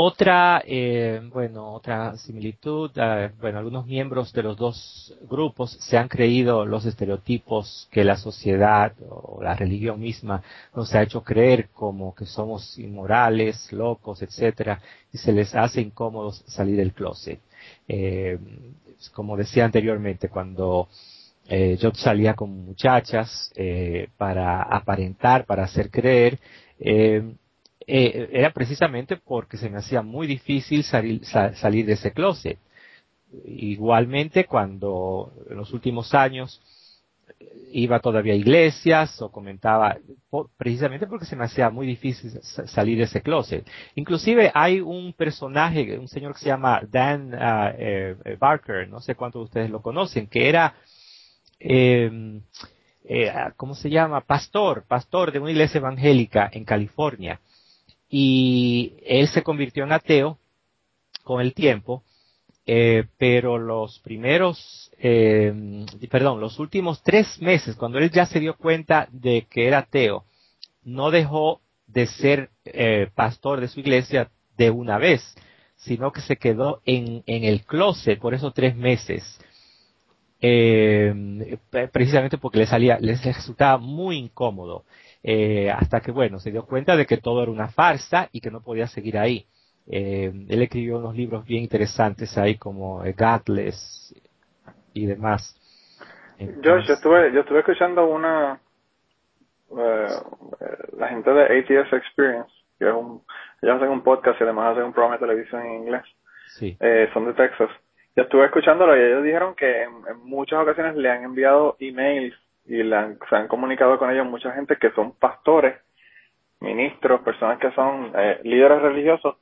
Otra, eh, bueno, otra similitud, eh, bueno, algunos miembros de los dos grupos se han creído los estereotipos que la sociedad o la religión misma nos ha hecho creer como que somos inmorales, locos, etcétera, y se les hace incómodos salir del closet. Eh, como decía anteriormente, cuando eh, yo salía con muchachas eh, para aparentar, para hacer creer, eh, eh, era precisamente porque se me hacía muy difícil salir, sa- salir de ese closet. Igualmente cuando en los últimos años iba todavía a iglesias o comentaba, precisamente porque se me hacía muy difícil sa- salir de ese closet. Inclusive hay un personaje, un señor que se llama Dan ah, eh, Barker, no sé cuántos de ustedes lo conocen, que era eh, eh, ¿cómo se llama? Pastor, pastor de una iglesia evangélica en California. Y él se convirtió en ateo con el tiempo, eh, pero los primeros, eh, perdón, los últimos tres meses, cuando él ya se dio cuenta de que era ateo, no dejó de ser eh, pastor de su iglesia de una vez, sino que se quedó en, en el closet por esos tres meses eh, precisamente porque le salía, les resultaba muy incómodo, eh, hasta que bueno, se dio cuenta de que todo era una farsa y que no podía seguir ahí. Eh, él escribió unos libros bien interesantes ahí como Godless y demás. yo, yo estuve, yo estuve escuchando una, eh, la gente de ATS Experience, que es un, ellos hacen un podcast y además hacen un programa de televisión en inglés. Sí. Eh, son de Texas yo estuve escuchándolo y ellos dijeron que en, muchas ocasiones le han enviado emails y se han comunicado con ellos mucha gente que son pastores, ministros, personas que son eh, líderes religiosos,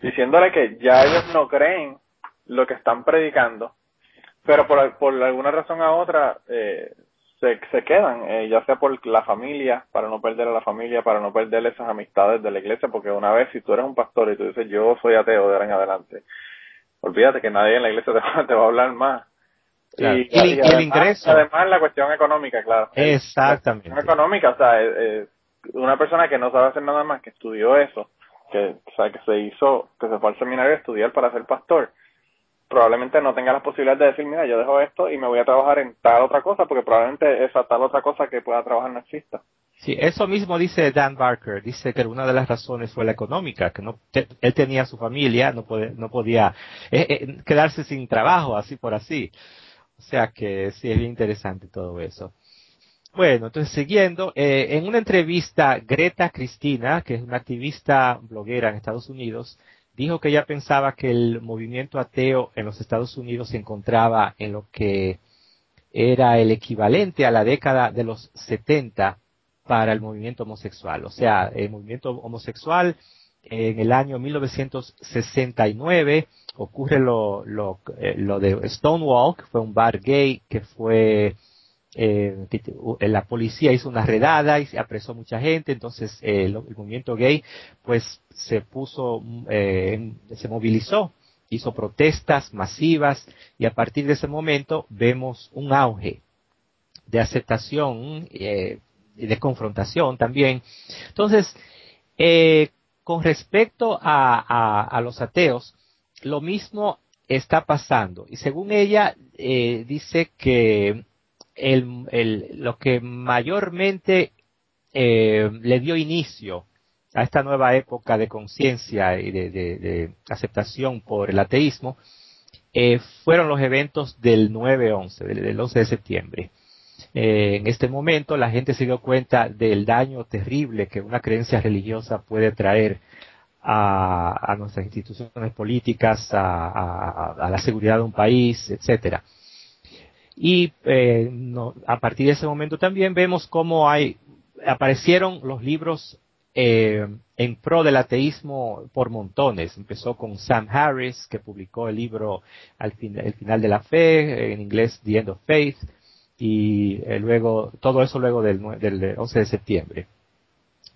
diciéndole que ya ellos no creen lo que están predicando, pero por, por alguna razón a otra eh, se, se quedan, eh, ya sea por la familia, para no perder a la familia, para no perder esas amistades de la iglesia, porque una vez si tú eres un pastor y tú dices yo soy ateo de ahora en adelante, olvídate que nadie en la iglesia te va, a hablar más. Y, el ingreso. Además, la cuestión económica, claro. Exactamente. La cuestión económica, o sea, eh, eh, una persona que no sabe hacer nada más, que estudió eso, que, o sea, que se hizo, que se fue al seminario a estudiar para ser pastor, probablemente no tenga las posibilidades de decir, mira, yo dejo esto y me voy a trabajar en tal otra cosa, porque probablemente esa tal otra cosa que pueda trabajar no exista. Sí, eso mismo dice Dan Barker. Dice que una de las razones fue la económica, que no él tenía su familia, no, no podía eh, eh, quedarse sin trabajo, así por así. O sea que sí es bien interesante todo eso. Bueno, entonces siguiendo, eh, en una entrevista, Greta Cristina, que es una activista bloguera en Estados Unidos, dijo que ella pensaba que el movimiento ateo en los Estados Unidos se encontraba en lo que era el equivalente a la década de los 70 para el movimiento homosexual. O sea, el movimiento homosexual en el año 1969 ocurre lo, lo, eh, lo de Stonewall, que fue un bar gay que fue eh, la policía hizo una redada y apresó mucha gente, entonces eh, el, movimiento gay pues se puso, eh, se movilizó, hizo protestas masivas y a partir de ese momento vemos un auge de aceptación eh, de confrontación también. Entonces, eh, con respecto a, a, los ateos, lo mismo está pasando. Y según ella, eh, dice que el, lo que mayormente eh, le dio inicio a esta nueva época de conciencia y de, aceptación por el ateísmo eh, fueron los eventos del 9-11, del, del 11 de septiembre. Eh, en este momento la gente se dio cuenta del daño terrible que una creencia religiosa puede traer a, nuestras instituciones políticas, a, la seguridad de un país, etcétera. Y eh, a partir de ese momento también vemos cómo hay aparecieron los libros eh, en pro del ateísmo por montones. Empezó con Sam Harris, que publicó el libro El final de la fe, en inglés The End of Faith y eh, luego todo eso luego del, del 11 de septiembre.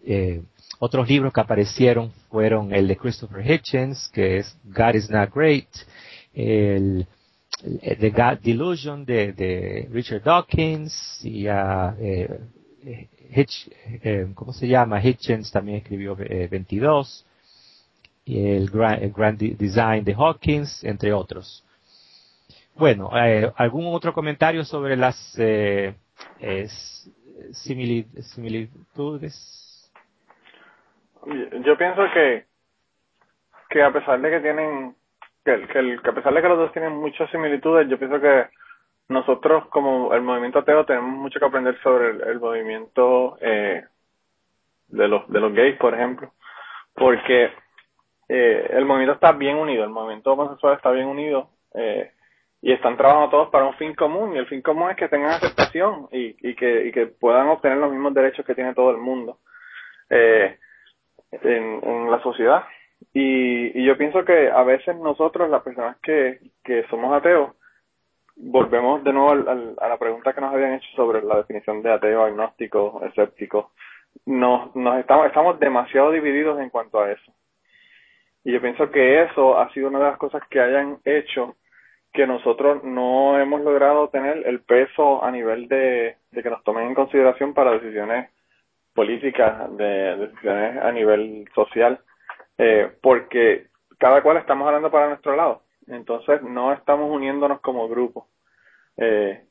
Eh, otros libros que aparecieron fueron el de Christopher Hitchens, que es God is Not Great, el, The God Delusion de, Richard Dawkins y uh, eh, Hitch, eh, ¿cómo se llama? Hitchens también escribió 22 y el Grand, el Grand Design de Hawkins, entre otros. Bueno, eh, ¿algún otro comentario sobre las eh, similitudes? Yo pienso que que a pesar de que tienen que, que, a pesar de que los dos tienen muchas similitudes, yo pienso que nosotros como el movimiento ateo tenemos mucho que aprender sobre el, movimiento eh, de los de los gays, por ejemplo, porque eh, el movimiento está bien unido, el movimiento homosexual está bien unido. Eh, y están trabajando todos para un fin común y el fin común es que tengan aceptación y, y, que, y que puedan obtener los mismos derechos que tiene todo el mundo eh, en, la sociedad y, y yo pienso que a veces nosotros las personas que, somos ateos volvemos de nuevo al, a la pregunta que nos habían hecho sobre la definición de ateo, agnóstico, escéptico. Nos, nos estamos, estamos demasiado divididos en cuanto a eso. Y yo pienso que eso ha sido una de las cosas que hayan hecho que nosotros no hemos logrado tener el peso a nivel de, que nos tomen en consideración para decisiones políticas, de, decisiones a nivel social, eh, porque cada cual estamos hablando para nuestro lado. Entonces no estamos uniéndonos como grupo. Eh,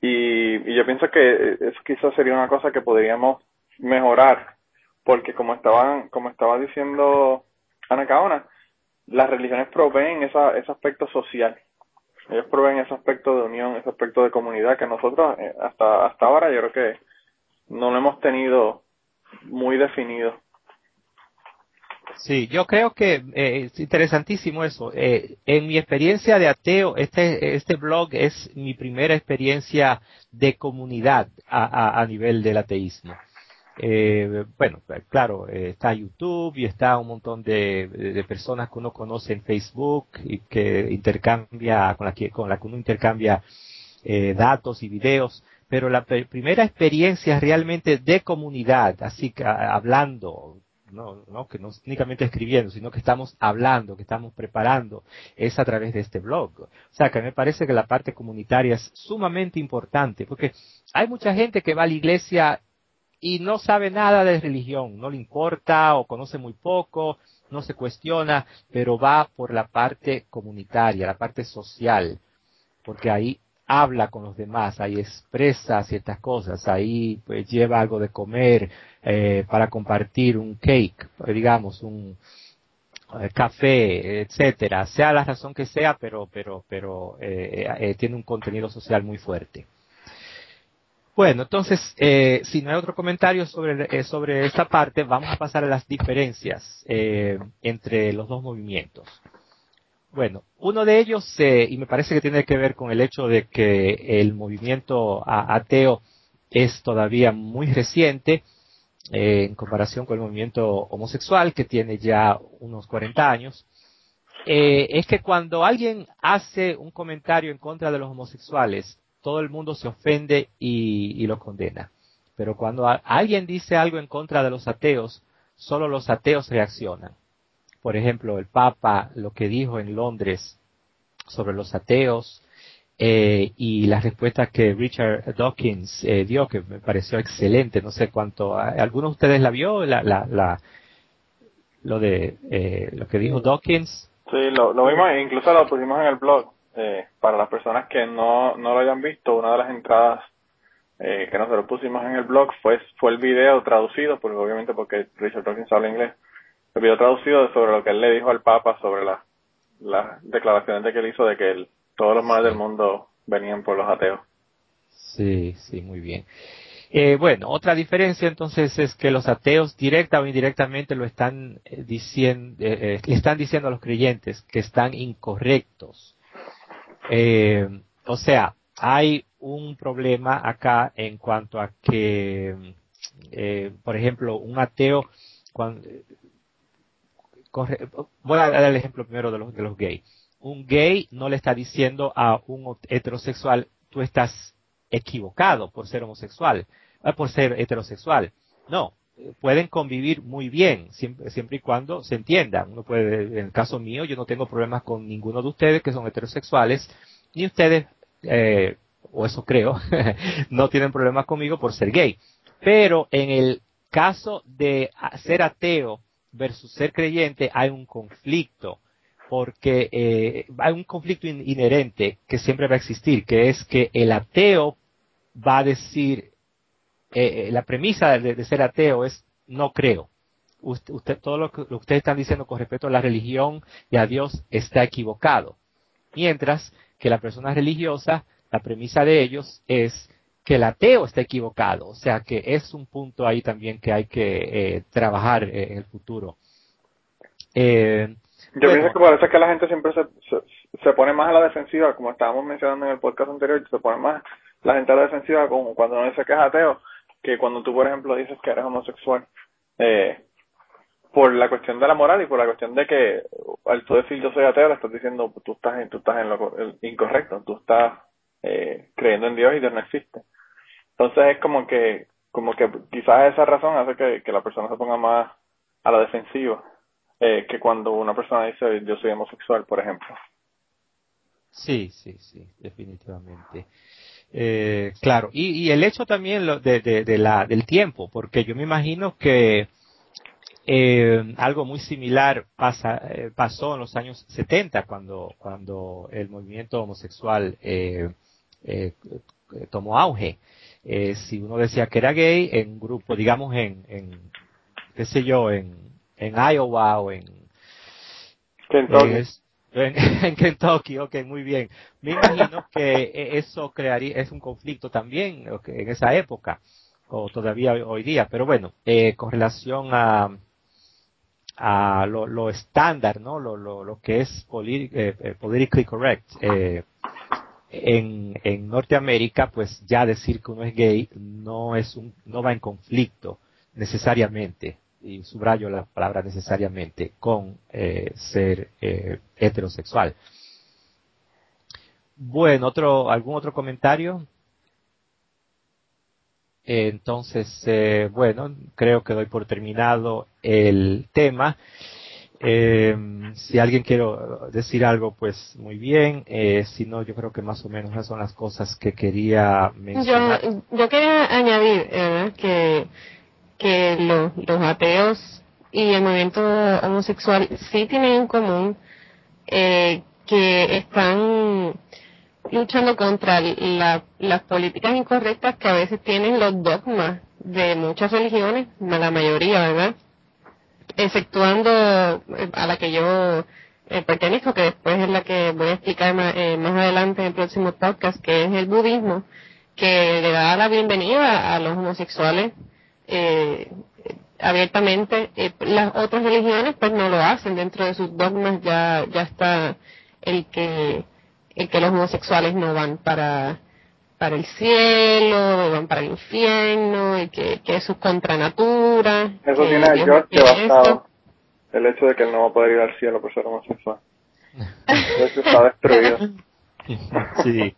y, yo pienso que eso quizás sería una cosa que podríamos mejorar, porque como estaban, como estaba diciendo Ana Caona, las religiones proveen esa, ese aspecto social. Ellos proveen ese aspecto de unión, ese aspecto de comunidad que nosotros eh, hasta, hasta ahora yo creo que no lo hemos tenido muy definido. Sí, yo creo que eh, es interesantísimo eso. Eh, en mi experiencia de ateo, este, este blog es mi primera experiencia de comunidad a, a, a nivel del ateísmo. Eh, bueno, claro, eh, está YouTube y está un montón de, de, personas que uno conoce en Facebook y que intercambia, con la que, con la que uno intercambia eh, datos y videos, pero la primera experiencia realmente de comunidad, así que hablando, no, no, que no únicamente escribiendo, sino que estamos hablando, que estamos preparando, es a través de este blog. O sea, que me parece que la parte comunitaria es sumamente importante, porque hay mucha gente que va a la iglesia y no sabe nada de religión, no le importa o conoce muy poco, no se cuestiona, pero va por la parte comunitaria, la parte social, porque ahí habla con los demás, ahí expresa ciertas cosas, ahí pues lleva algo de comer eh, para compartir un cake, digamos, un eh, café, etcétera, sea la razón que sea, pero pero pero eh, eh, tiene un contenido social muy fuerte. Bueno, entonces, eh, si no hay otro comentario sobre, eh, sobre esta parte, vamos a pasar a las diferencias eh, entre los dos movimientos. Bueno, uno de ellos, eh, y me parece que tiene que ver con el hecho de que el movimiento ateo es todavía muy reciente en comparación con el movimiento homosexual, que tiene ya unos 40 años, es que cuando alguien hace un comentario en contra de los homosexuales, todo el mundo se ofende y, y lo condena. Pero cuando alguien dice algo en contra de los ateos, solo los ateos reaccionan. Por ejemplo, el Papa lo que dijo en Londres sobre los ateos eh, y la respuesta que Richard Dawkins eh, dio, que me pareció excelente, no sé cuánto, ¿alguno de ustedes la vio? La, la, la lo de eh, lo que dijo Dawkins. Sí, lo vimos, incluso lo pusimos en el blog. Eh, para las personas que no, no lo hayan visto, una de las entradas eh, que nosotros pusimos en el blog fue, fue el video traducido, porque obviamente porque Richard Dawkins habla inglés, el video traducido sobre lo que él le dijo al Papa sobre las la declaraciones de que él hizo de que todos los males del mundo venían por los ateos. Sí, sí, muy bien. Eh, bueno, otra diferencia entonces es que los ateos directa o indirectamente lo están eh, diciendo, eh, le están diciendo a los creyentes que están incorrectos. Eh, o sea, hay un problema acá en cuanto a que, eh, por ejemplo, un ateo, cuando, voy a dar el ejemplo primero de los, de los gays. Un gay no le está diciendo a un heterosexual, tú estás equivocado por ser homosexual, eh, por ser heterosexual. No, pueden convivir muy bien, siempre, y cuando se entiendan. Uno puede, en el caso mío, yo no tengo problemas con ninguno de ustedes que son heterosexuales, ni ustedes, eh, o eso creo, no tienen problemas conmigo por ser gay. Pero en el caso de ser ateo versus ser creyente hay un conflicto, porque eh, hay un conflicto in inherente que siempre va a existir, que es que el ateo va a decir, eh, la premisa de, de, ser ateo es no creo. Usted, usted, todo lo que, lo que ustedes están diciendo con respecto a la religión y a Dios está equivocado. Mientras que la persona religiosa, la premisa de ellos es que el ateo está equivocado. O sea que es un punto ahí también que hay que eh, trabajar eh, en el futuro. Eh, Yo bueno, pienso que parece que la gente siempre se, se, se, pone más a la defensiva, como estábamos mencionando en el podcast anterior, se pone más la gente a la defensiva como cuando uno dice que es ateo, que cuando tú, por ejemplo, dices que eres homosexual. Eh, por la cuestión de la moral y por la cuestión de que al tú decir yo soy ateo le estás diciendo tú estás en, tú estás en lo incorrecto tú estás eh, creyendo en Dios y Dios no existe. Entonces es como que, como que quizás esa razón hace que, que la persona se ponga más a la defensiva eh, que cuando una persona dice yo soy homosexual, por ejemplo. Sí, sí, sí, definitivamente. Eh, claro, y, y el hecho también lo de, de, de la, del tiempo, porque yo me imagino que eh, algo muy similar pasa, eh, pasó en los años 70 cuando, cuando el movimiento homosexual eh, eh, tomó auge. Si uno decía que era gay en un grupo, digamos en, en qué sé yo, en, en Iowa o en, Kentucky. En, en, en Kentucky, ok, muy bien. Me imagino que e- eso crearía, es un conflicto también en esa época, o todavía hoy, día, pero bueno, eh, con relación a, a lo, estándar, ¿no? Lo, lo, que es eh, eh, politically correct, eh, en, en Norteamérica, pues ya decir que uno es gay no es un, no va en conflicto necesariamente, y subrayo la palabra necesariamente, con eh, ser eh, heterosexual. Bueno, otro, ¿algún otro comentario? Entonces, eh, bueno, creo que doy por terminado el tema. Eh, si alguien quiere decir algo, pues muy bien. Eh, si no, yo creo que más o menos esas son las cosas que quería mencionar. Yo, yo quería añadir eh, que, que lo- los ateos y el movimiento homosexual sí tienen en común eh, que están luchando contra la- las políticas incorrectas que a veces tienen los dogmas de muchas religiones, la mayoría, ¿verdad? Exceptuando eh, a la que yo eh, pertenezco, que después es la que voy a explicar ma- eh, más adelante en el próximo podcast, que es el budismo, que le da la bienvenida a los homosexuales eh, abiertamente. Eh, las otras religiones pues no lo hacen, dentro de sus dogmas ya, ya está el que, el que los homosexuales no van para, para el cielo, van para el infierno, y que, que eso es contra natura. Eso que tiene a George devastado. El hecho de que él no va a poder ir al cielo por ser homosexual. Eso está destruido. Sí.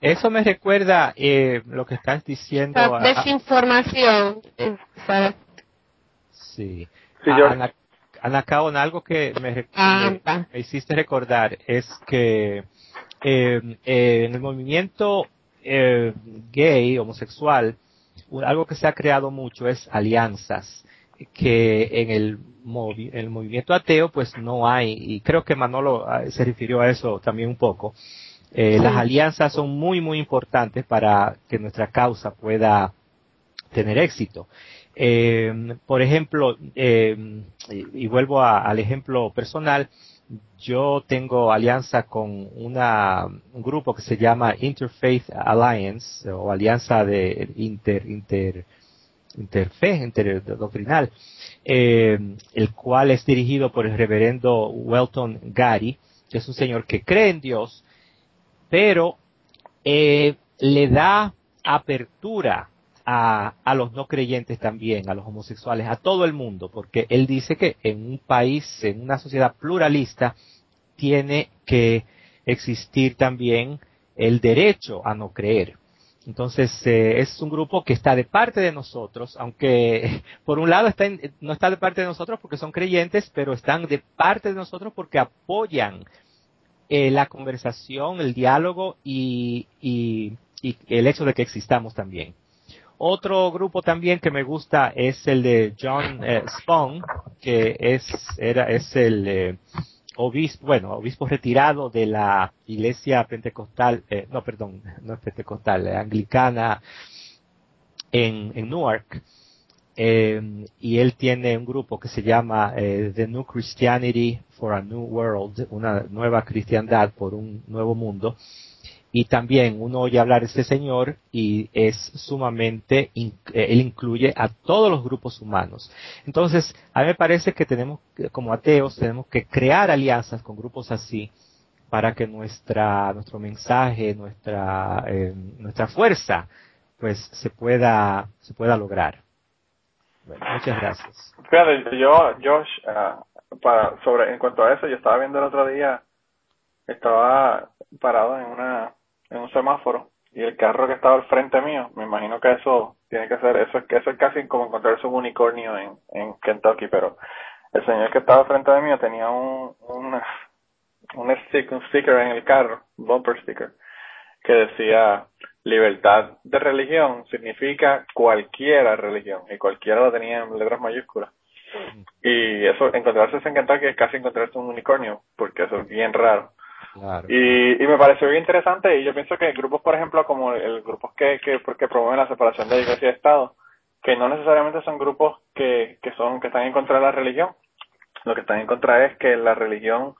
Eso me recuerda eh, lo que estás diciendo. Esa a- a- desinformación, esa- sí. Sí, Ana, Ana algo que me, re- Ah, me- hiciste recordar es que eh, eh, en el movimiento eh, gay, homosexual, un- algo que se ha creado mucho es alianzas que en el, movi- en el movimiento ateo pues no hay y creo que Manolo ah, se refirió a eso también un poco Eh, Sí. las alianzas son muy muy importantes para que nuestra causa pueda tener éxito eh, por ejemplo, eh, y, y vuelvo a- al ejemplo personal, yo tengo alianza con una, un grupo que se llama Interfaith Alliance o Alianza de Inter, Inter, Interfe, Interdoctrinal, eh, el cual es dirigido por el reverendo Welton Gary, que es un señor que cree en Dios, pero eh, le da apertura a, a los no creyentes también, a los homosexuales, a todo el mundo, porque él dice que en un país, en una sociedad pluralista, tiene que existir también el derecho a no creer. Entonces, eh, es un grupo que está de parte de nosotros, aunque por un lado está en- no está de parte de nosotros porque son creyentes, pero están de parte de nosotros porque apoyan eh, la conversación, el diálogo y, y, y el hecho de que existamos también. Otro grupo también que me gusta es el de John eh, Spong, que es, era, es el eh, obispo, bueno, obispo retirado de la iglesia pentecostal, eh, no, perdón, no es pentecostal, eh, anglicana en, en Newark. Eh, y él tiene un grupo que se llama eh, The New Christianity for a New World, una nueva cristiandad por un nuevo mundo. Y también uno oye hablar de este señor y es sumamente, eh, él incluye a todos los grupos humanos. Entonces, a mí me parece que tenemos, como ateos, tenemos que crear alianzas con grupos así para que nuestra, nuestro mensaje, nuestra, eh, nuestra fuerza, pues se pueda, se pueda lograr. Muchas gracias. Fíjate, yo, Josh, ah, para, sobre, en cuanto a eso, yo estaba viendo el otro día, estaba parado en una, en un semáforo y el carro que estaba al frente mío, me imagino que eso tiene que ser, eso es que eso es casi como encontrarse un unicornio en, en Kentucky, pero el señor que estaba al frente de mí tenía un, un, un, stick, un sticker en el carro, bumper sticker, que decía libertad de religión significa cualquiera religión, y cualquiera lo tenía en letras mayúsculas. Y eso, encontrarse en Kentucky es casi encontrarse un unicornio, porque eso es bien raro. Y, y me pareció bien interesante y yo pienso que grupos, por ejemplo, como el grupos que, que, que promueven la separación de iglesia y Estado, que no necesariamente son grupos que, que son, que están en contra de la religión. Lo que están en contra es que la religión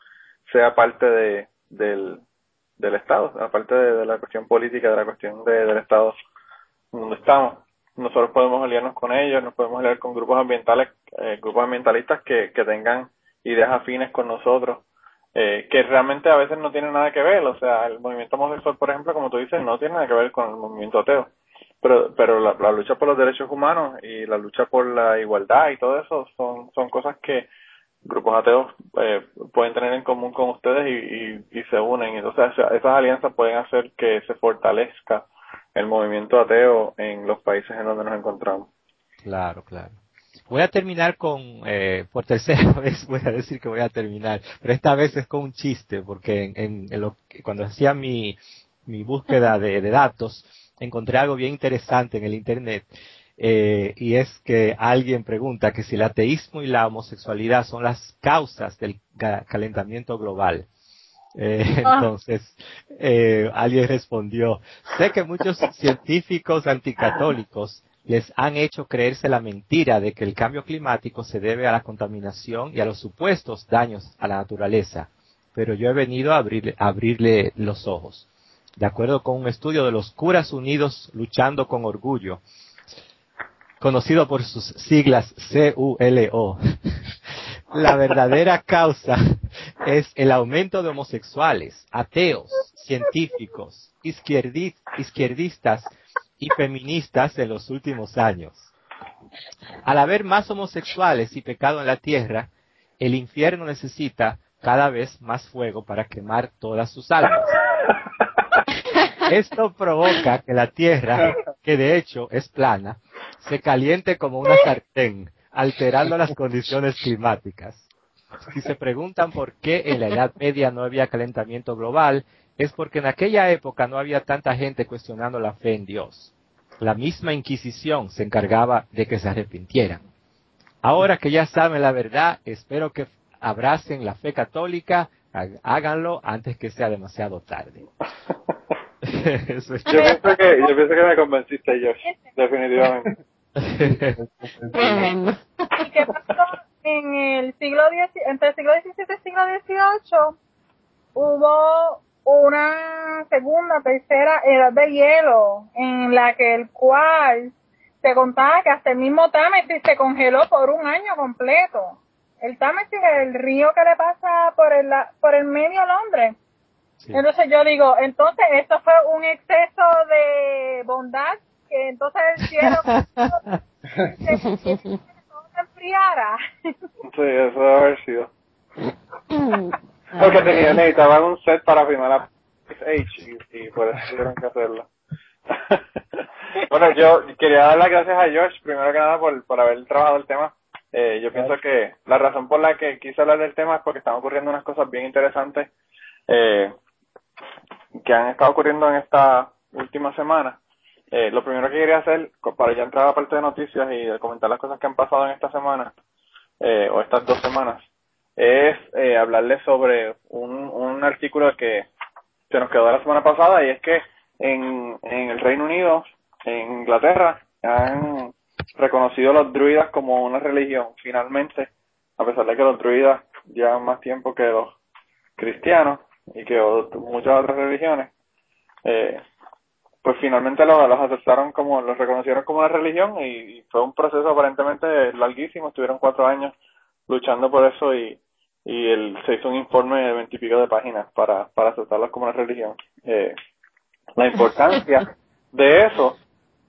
sea parte de, del, del Estado, aparte de, de, la cuestión política, de la cuestión de, del Estado donde estamos. Nosotros podemos aliarnos con ellos, nos podemos aliar con grupos ambientales, eh, grupos ambientalistas que, que tengan ideas afines con nosotros eh, que realmente a veces no tiene nada que ver, o sea, el movimiento homosexual, por ejemplo, como tú dices, no tiene nada que ver con el movimiento ateo, pero, pero la, la lucha por los derechos humanos y la lucha por la igualdad y todo eso son, son cosas que grupos ateos eh, pueden tener en común con ustedes y, y, y se unen, entonces esas alianzas pueden hacer que se fortalezca el movimiento ateo en los países en donde nos encontramos. Claro, claro. Voy a terminar con, eh, por tercera vez voy a decir que voy a terminar, pero esta vez es con un chiste, porque en, en, lo, cuando hacía mi, búsqueda de, datos, encontré algo bien interesante en el Internet, eh, y es que alguien pregunta que si el ateísmo y la homosexualidad son las causas del calentamiento global. Eh, ah. entonces, eh, alguien respondió, sé que muchos científicos anticatólicos les han hecho creerse la mentira de que el cambio climático se debe a la contaminación y a los supuestos daños a la naturaleza. Pero yo he venido a abrirle, a abrirle los ojos. De acuerdo con un estudio de los curas unidos luchando con orgullo, conocido por sus siglas CULO, la verdadera causa es el aumento de homosexuales, ateos, científicos, izquierdistas y feministas en los últimos años. Al haber más homosexuales y pecado en la tierra, el infierno necesita cada vez más fuego para quemar todas sus almas. Esto provoca que la tierra, que de hecho es plana, se caliente como una sartén, alterando las condiciones climáticas. Si se preguntan por qué en la Edad Media no había calentamiento global, es porque en aquella época no había tanta gente cuestionando la fe en Dios. La misma Inquisición se encargaba de que se arrepintieran. Ahora que ya saben la verdad, espero que abracen la fe católica, háganlo antes que sea demasiado tarde. Yo, pienso que, yo pienso que me convenciste, Josh, definitivamente. ¿Y qué pasó en el siglo entre el siglo XVII y el siglo XVIII? Hubo una segunda, tercera edad de hielo en la que el cual se contaba que hasta el mismo Támesis se congeló por un año completo. El Támesis es el río que le pasa por el, por el medio Londres. Entonces yo digo, entonces esto fue un exceso de bondad que entonces el cielo se, enfriara. Sí, eso debe haber sido. Porque tenía, necesitaban un set para firmar a H y, y por eso tuvieron que hacerlo. bueno, yo quería dar las gracias a Josh, primero que nada, por, por haber trabajado el tema. Eh, yo pienso que la razón por la que quise hablar del tema es porque están ocurriendo unas cosas bien interesantes eh, que han estado ocurriendo en esta última semana. Eh, lo primero que quería hacer, para ya entrar a la parte de noticias y comentar las cosas que han pasado en esta semana, eh, o estas dos semanas, es eh, hablarles sobre un, artículo que se nos quedó la semana pasada y es que en, en el Reino Unido, en Inglaterra, han reconocido a los druidas como una religión, finalmente, a pesar de que los druidas llevan más tiempo que los cristianos y que muchas otras religiones, eh, pues finalmente los, aceptaron como, los reconocieron como una religión y, y, fue un proceso aparentemente larguísimo, estuvieron cuatro años luchando por eso y, y el, se hizo un informe de veintipico de páginas para, para aceptarlos como una religión. Eh, la importancia de eso,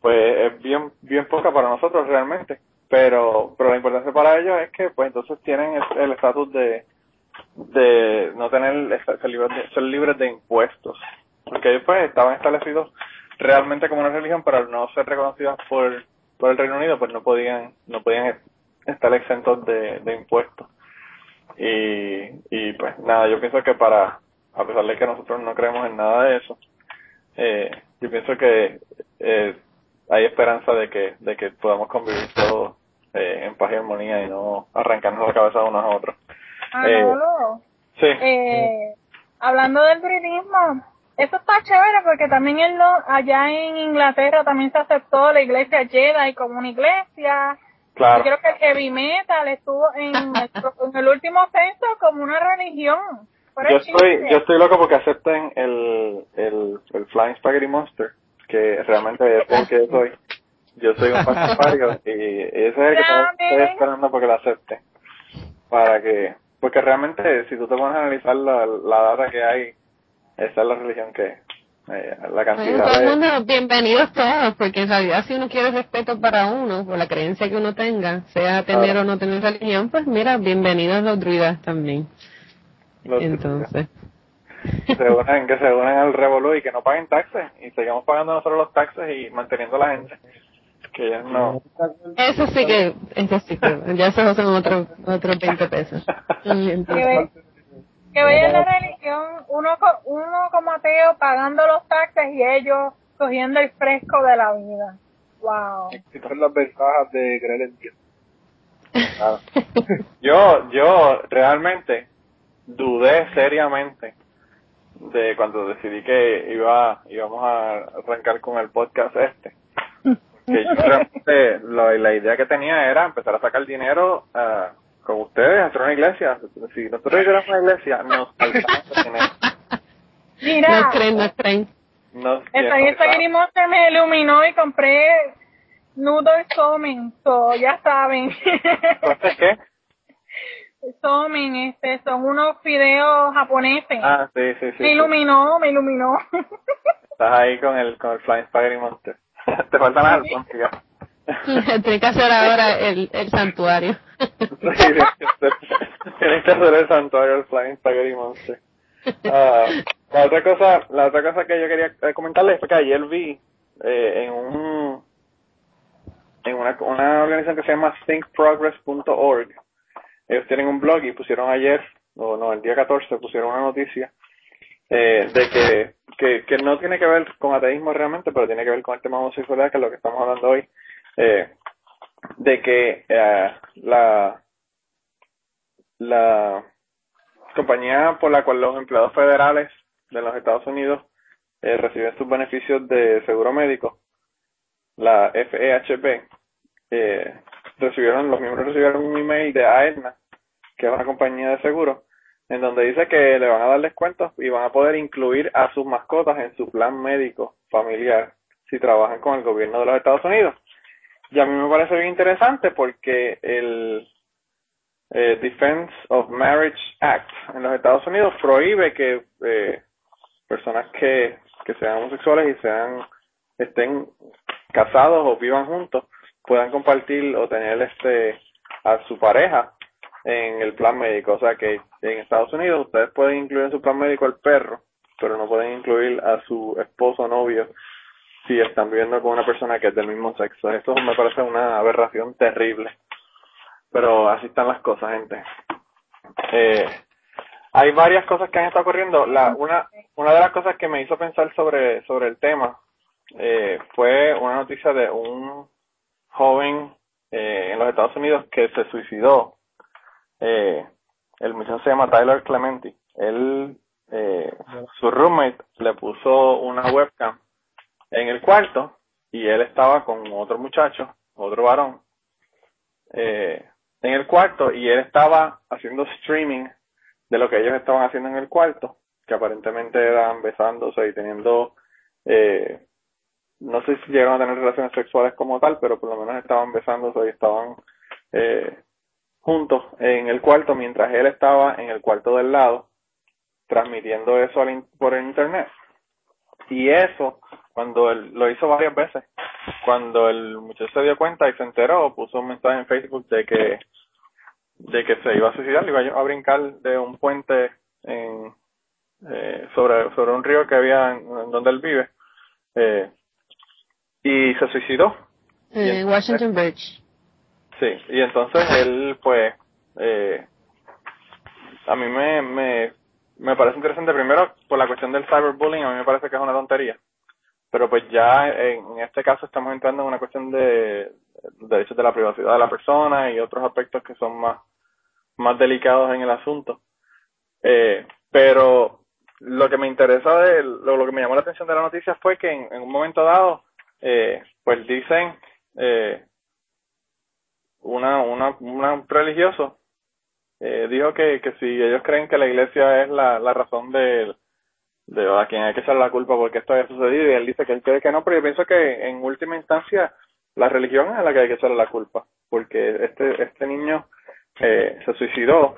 pues es bien, bien poca para nosotros realmente, pero, pero la importancia para ellos es que pues entonces tienen el estatus de, de no tener, ser libres de, ser libres de impuestos. porque ellos pues estaban establecidos realmente como una religión, pero al no ser reconocidos por, por el Reino Unido, pues no podían, no podían estar exentos de, de impuestos. Y, y pues nada, yo pienso que para, a pesar de que nosotros no creemos en nada de eso, eh, yo pienso que eh, hay esperanza de que, de que podamos convivir todos eh, en paz y armonía y no arrancarnos la cabeza unos a otros. Ah, Eh, Sí. Eh, hablando del druidismo, eso está chévere porque también en lo- allá en Inglaterra también se aceptó la iglesia Jedi como una iglesia. claro. Yo creo que el heavy metal estuvo en el, en el último censo como una religión. Yo estoy, yo estoy loco porque acepten el, el, el Flying Spaghetti Monster, que realmente es el que yo soy. Yo soy un pastafario y ese es el que estoy esperando porque lo acepte. Para que, porque realmente si tú te pones a analizar la, la data que hay, esa es la religión que, eh, la cantidad todo el de, mundo, bienvenidos todos, porque en realidad si uno quiere respeto para uno, por la creencia que uno tenga, sea tener o no tener religión, pues mira, bienvenidos los druidas también. los- Entonces, que se unan, que se unan al revolú y que no paguen taxes y sigamos pagando nosotros los taxes y manteniendo a la gente. Que ellos no. eso sí que, eso sí que, ya esos son otros otros 20 pesos. Que, vean la religión, uno, uno como ateo pagando los taxes y ellos cogiendo el fresco de la vida. Wow. Estas son las ventajas de creer en Dios. Claro. Yo, yo realmente dudé seriamente de cuando decidí que iba, íbamos a arrancar con el podcast este. Que yo realmente, la, la idea que tenía era empezar a sacar dinero ah, con ustedes, hacer una iglesia. Si nosotros hiciéramos una iglesia, nos faltamos de dinero. Mira, nos creen, nos creen. Nos el faltaba. Monster me iluminó y compré noodle somen, so, ya saben. ¿Entonces qué? somen, este, son unos fideos japoneses. Ah, sí, sí, sí. me sí. iluminó, me iluminó. Estás ahí con el, con el Flying Spaghetti Monster. Te faltan las alfombras. Tiene que hacer ahora el, el santuario. Tienes que hacer el santuario del Flying Spaghetti Monster. Ah, la otra cosa, la otra cosa que yo quería eh, comentarles fue que ayer vi eh, en un en una, una organización que se llama thinkprogress.org. Ellos tienen un blog y pusieron ayer, o no, el día 14 pusieron una noticia eh, de que, que, que no tiene que ver con ateísmo realmente, pero tiene que ver con el tema de homosexualidad, que es lo que estamos hablando hoy, eh, de que eh, la la compañía por la cual los empleados federales de los Estados Unidos eh, reciben sus beneficios de seguro médico, la FEHP, eh, recibieron, los miembros recibieron un email de AETNA, que es una compañía de seguro, en donde dice que le van a dar descuentos y van a poder incluir a sus mascotas en su plan médico familiar si trabajan con el gobierno de los Estados Unidos. Y a mí me parece bien interesante porque el eh, Defense of Marriage Act en los Estados Unidos prohíbe que eh, personas que, que sean homosexuales y sean estén casados o vivan juntos puedan compartir o tener este a su pareja en el plan médico. O sea que en Estados Unidos ustedes pueden incluir en su plan médico al perro, pero no pueden incluir a su esposo o novio si están viviendo con una persona que es del mismo sexo. Eso me parece una aberración terrible. Pero así están las cosas, gente. Eh, hay varias cosas que han estado ocurriendo. La, una, una de las cosas que me hizo pensar sobre, sobre el tema eh, fue una noticia de un joven eh, en los Estados Unidos que se suicidó. Eh, el muchacho se llama Tyler Clementi. Él, eh, su roommate le puso una webcam en el cuarto y él estaba con otro muchacho, otro varón, eh, en el cuarto y él estaba haciendo streaming de lo que ellos estaban haciendo en el cuarto, que aparentemente eran besándose y teniendo, eh, no sé si llegaron a tener relaciones sexuales como tal, pero por lo menos estaban besándose y estaban eh, juntos en el cuarto mientras él estaba en el cuarto del lado transmitiendo eso al in- por el internet. Y eso, cuando él lo hizo varias veces, cuando el muchacho se dio cuenta y se enteró, puso un mensaje en Facebook de que de que se iba a suicidar, iba a brincar de un puente en, eh, sobre, sobre un río que había en, en donde él vive, eh, y se suicidó. Eh, Washington Bridge. Sí, y entonces él, pues, eh, a mí me, me, me parece interesante primero por la cuestión del cyberbullying, a mí me parece que es una tontería. Pero pues ya en, este caso estamos entrando en una cuestión de derechos de la privacidad de la persona y otros aspectos que son más, más delicados en el asunto. Eh, pero lo que me interesa de, lo, lo que me llamó la atención de la noticia fue que en, en un momento dado, eh, pues dicen, eh, una, una, un religioso eh, dijo que, que si ellos creen que la iglesia es la, la razón de, de a quien hay que echar la culpa porque esto haya sucedido y él dice que él cree que no, pero yo pienso que en última instancia la religión es la que hay que echarle la culpa porque este, este niño eh, se suicidó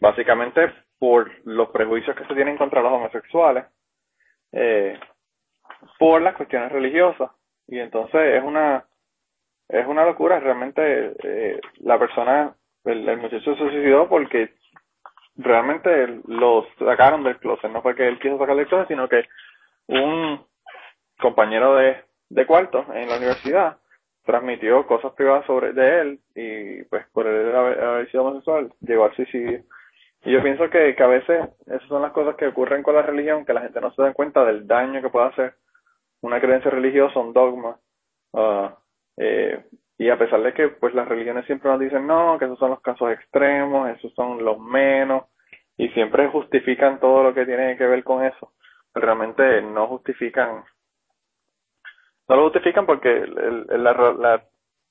básicamente por los prejuicios que se tienen contra los homosexuales eh, por las cuestiones religiosas y entonces es una es una locura realmente eh, la persona el, muchacho se suicidó porque realmente lo sacaron del closet. No fue que él quiso sacar del closet sino que un compañero de, de cuarto en la universidad transmitió cosas privadas sobre de él y pues por él haber, haber sido homosexual llegó al suicidio. Y yo pienso que, que a veces esas son las cosas que ocurren con la religión que la gente no se da cuenta del daño que puede hacer una creencia religiosa un dogma ah, eh, y a pesar de que pues las religiones siempre nos dicen no, que esos son los casos extremos, esos son los menos, y siempre justifican todo lo que tiene que ver con eso, realmente no justifican, no lo justifican porque el, la, la,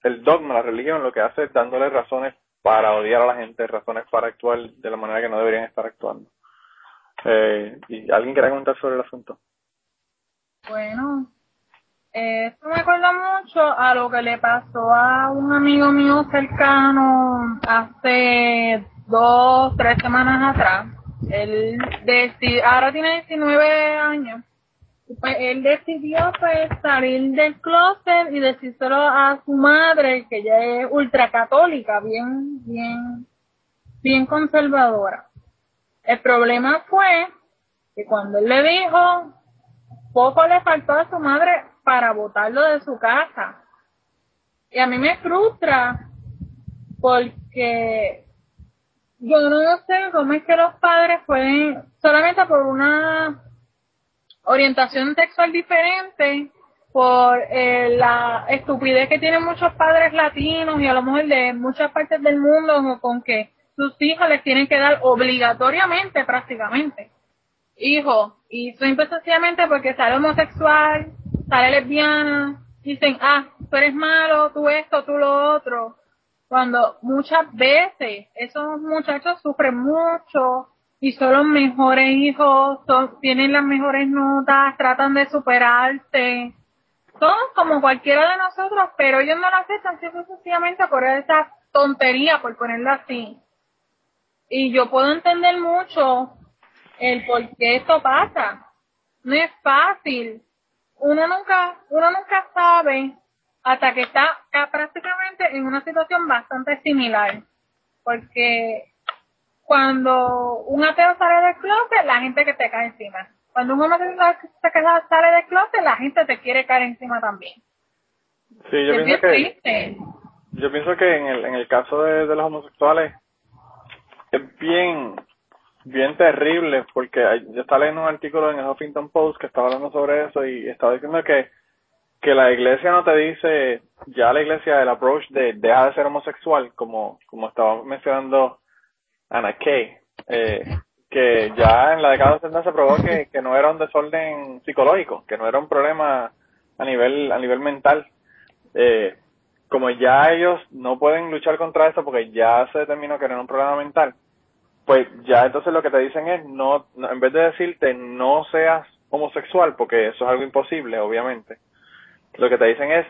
el dogma, la religión lo que hace es dándole razones para odiar a la gente, razones para actuar de la manera que no deberían estar actuando. Eh, ¿Y alguien quiere comentar sobre el asunto? Bueno, esto me acuerda mucho a lo que le pasó a un amigo mío cercano hace dos, tres semanas atrás. Él decidió, ahora tiene 19 años. Pues él decidió pues salir del closet y decírselo a su madre, que ella es ultracatólica, bien, bien, bien conservadora. El problema fue que cuando él le dijo, poco le faltó a su madre para botarlo de su casa. Y a mí me frustra porque yo no sé cómo es que los padres pueden, solamente por una orientación sexual diferente, por eh, la estupidez que tienen muchos padres latinos y a lo mejor de muchas partes del mundo con que sus hijos les tienen que dar obligatoriamente prácticamente hijo y simple sencillamente porque sale homosexual, sale lesbiana, dicen, ah, tú eres malo, tú esto, tú lo otro. Cuando muchas veces esos muchachos sufren mucho y son los mejores hijos, tienen las mejores notas, tratan de superarse. Son como cualquiera de nosotros, pero ellos no lo aceptan simple y sencillamente por esa tontería, por ponerlo así. Y yo puedo entender mucho el por qué esto pasa. No es fácil. Uno nunca, uno nunca sabe hasta que está prácticamente en una situación bastante similar. Porque cuando un ateo sale del closet, la gente que te cae encima. Cuando un homosexual sale del closet, la gente te quiere caer encima también. Sí, yo pienso que triste. yo pienso que en el en el caso de, de los homosexuales es bien bien terrible porque yo estaba leyendo un artículo en el Huffington Post que estaba hablando sobre eso y estaba diciendo que que la iglesia no te dice ya la iglesia el approach de deja de ser homosexual como como estaba mencionando Ana Kay eh, que ya en la década de 70 se probó que, que no era un desorden psicológico que no era un problema a nivel a nivel mental. Eh, como ya ellos no pueden luchar contra eso porque ya se determinó que era un problema mental pues ya entonces lo que te dicen es no, no- en vez de decirte no seas homosexual porque eso es algo imposible obviamente lo que te dicen es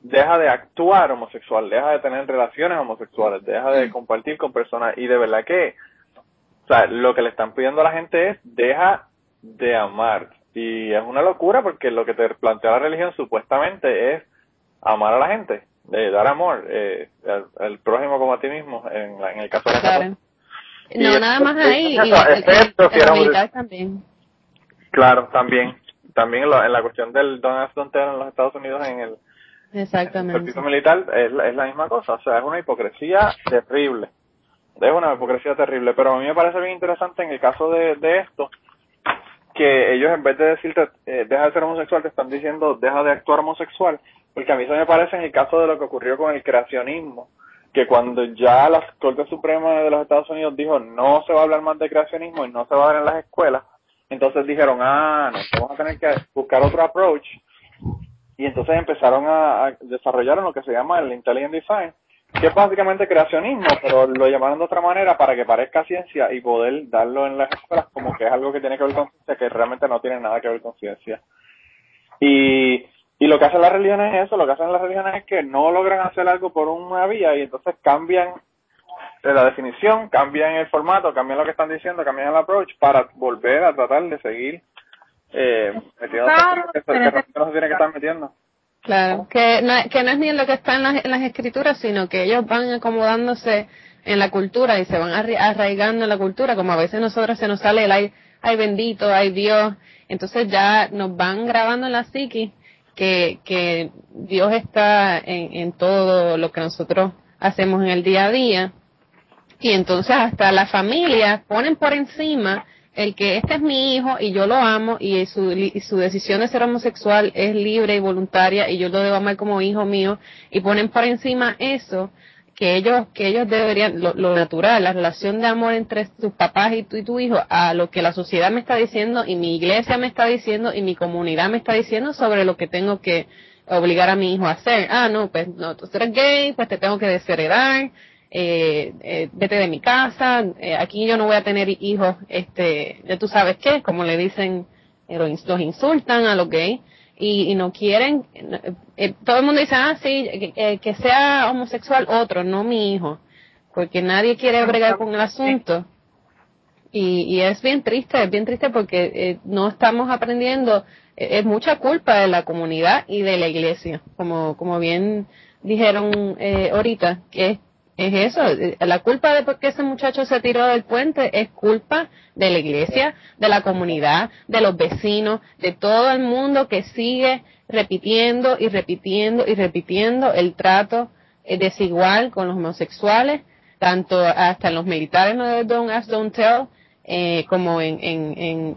deja de actuar homosexual deja de tener relaciones homosexuales deja de compartir con personas. Y de verdad que o sea lo que le están pidiendo a la gente es deja de amar. Y es una locura porque lo que te plantea la religión supuestamente es amar a la gente de dar amor eh, al, al prójimo como a ti mismo en, en el caso de la Claro. No, Y nada más ahí, y excepto- si era también. Claro, también. También en la, en la cuestión del Don't Tell en los Estados Unidos en el, el Exactamente. servicio militar es, la- es la misma cosa. O sea, es una hipocresía terrible. Es una hipocresía terrible. Pero a mí me parece bien interesante en el caso de, de esto que ellos en vez de decirte eh, deja de ser homosexual te están diciendo deja de actuar homosexual porque a mí se me parece en el caso de lo que ocurrió con el creacionismo que cuando ya la Corte Suprema de los Estados Unidos dijo no se va a hablar más de creacionismo y no se va a dar en las escuelas entonces dijeron ah no vamos a tener que buscar otro approach y entonces empezaron a, a desarrollar lo que se llama el intelligent design que es básicamente creacionismo, pero lo llamaron de otra manera para que parezca ciencia y poder darlo en las escuelas como que es algo que tiene que ver con ciencia, que realmente no tiene nada que ver con ciencia. Y, y lo que hacen las religiones es eso, lo que hacen las religiones es que no logran hacer algo por una vía y entonces cambian la definición, cambian el formato, cambian lo que están diciendo, cambian el approach para volver a tratar de seguir eh, metiendo Claro, que, que, pero- que no se tiene que estar metiendo. Claro, que no, que no es ni lo que está en las, en las escrituras, sino que ellos van acomodándose en la cultura y se van arraigando en la cultura, como a veces nosotros se nos sale el ay, ay bendito, ay Dios, entonces ya nos van grabando en la psiquis que, que Dios está en, en todo lo que nosotros hacemos en el día a día. Y entonces hasta la familia ponen por encima el que este es mi hijo y yo lo amo y su, y su decisión de ser homosexual es libre y voluntaria y yo lo debo amar como hijo mío. Y ponen por encima eso que ellos que ellos deberían lo, lo natural la relación de amor entre tus papás y tu, y tu hijo a lo que la sociedad me está diciendo y mi iglesia me está diciendo y mi comunidad me está diciendo sobre lo que tengo que obligar a mi hijo a hacer. Ah no pues no tú eres gay pues te tengo que desheredar eh, eh, vete de mi casa, eh, aquí yo no voy a tener hijos, este, ya tú sabes qué, como le dicen, eh, los, ins- los insultan a los gays y, y no quieren, eh, eh, todo el mundo dice, ah, sí, que, eh, que sea homosexual otro, no mi hijo, porque nadie quiere bregar con el asunto. Y, y es bien triste, es bien triste porque eh, no estamos aprendiendo, eh, es mucha culpa de la comunidad y de la iglesia, como, como bien dijeron eh, ahorita, que es, es eso, eh, la culpa de por qué ese muchacho se tiró del puente es culpa de la iglesia, de la comunidad, de los vecinos, de todo el mundo que sigue repitiendo y repitiendo y repitiendo el trato eh, desigual con los homosexuales, tanto hasta en los militares no de Don't Ask, Don't Tell, eh, como en, en, en,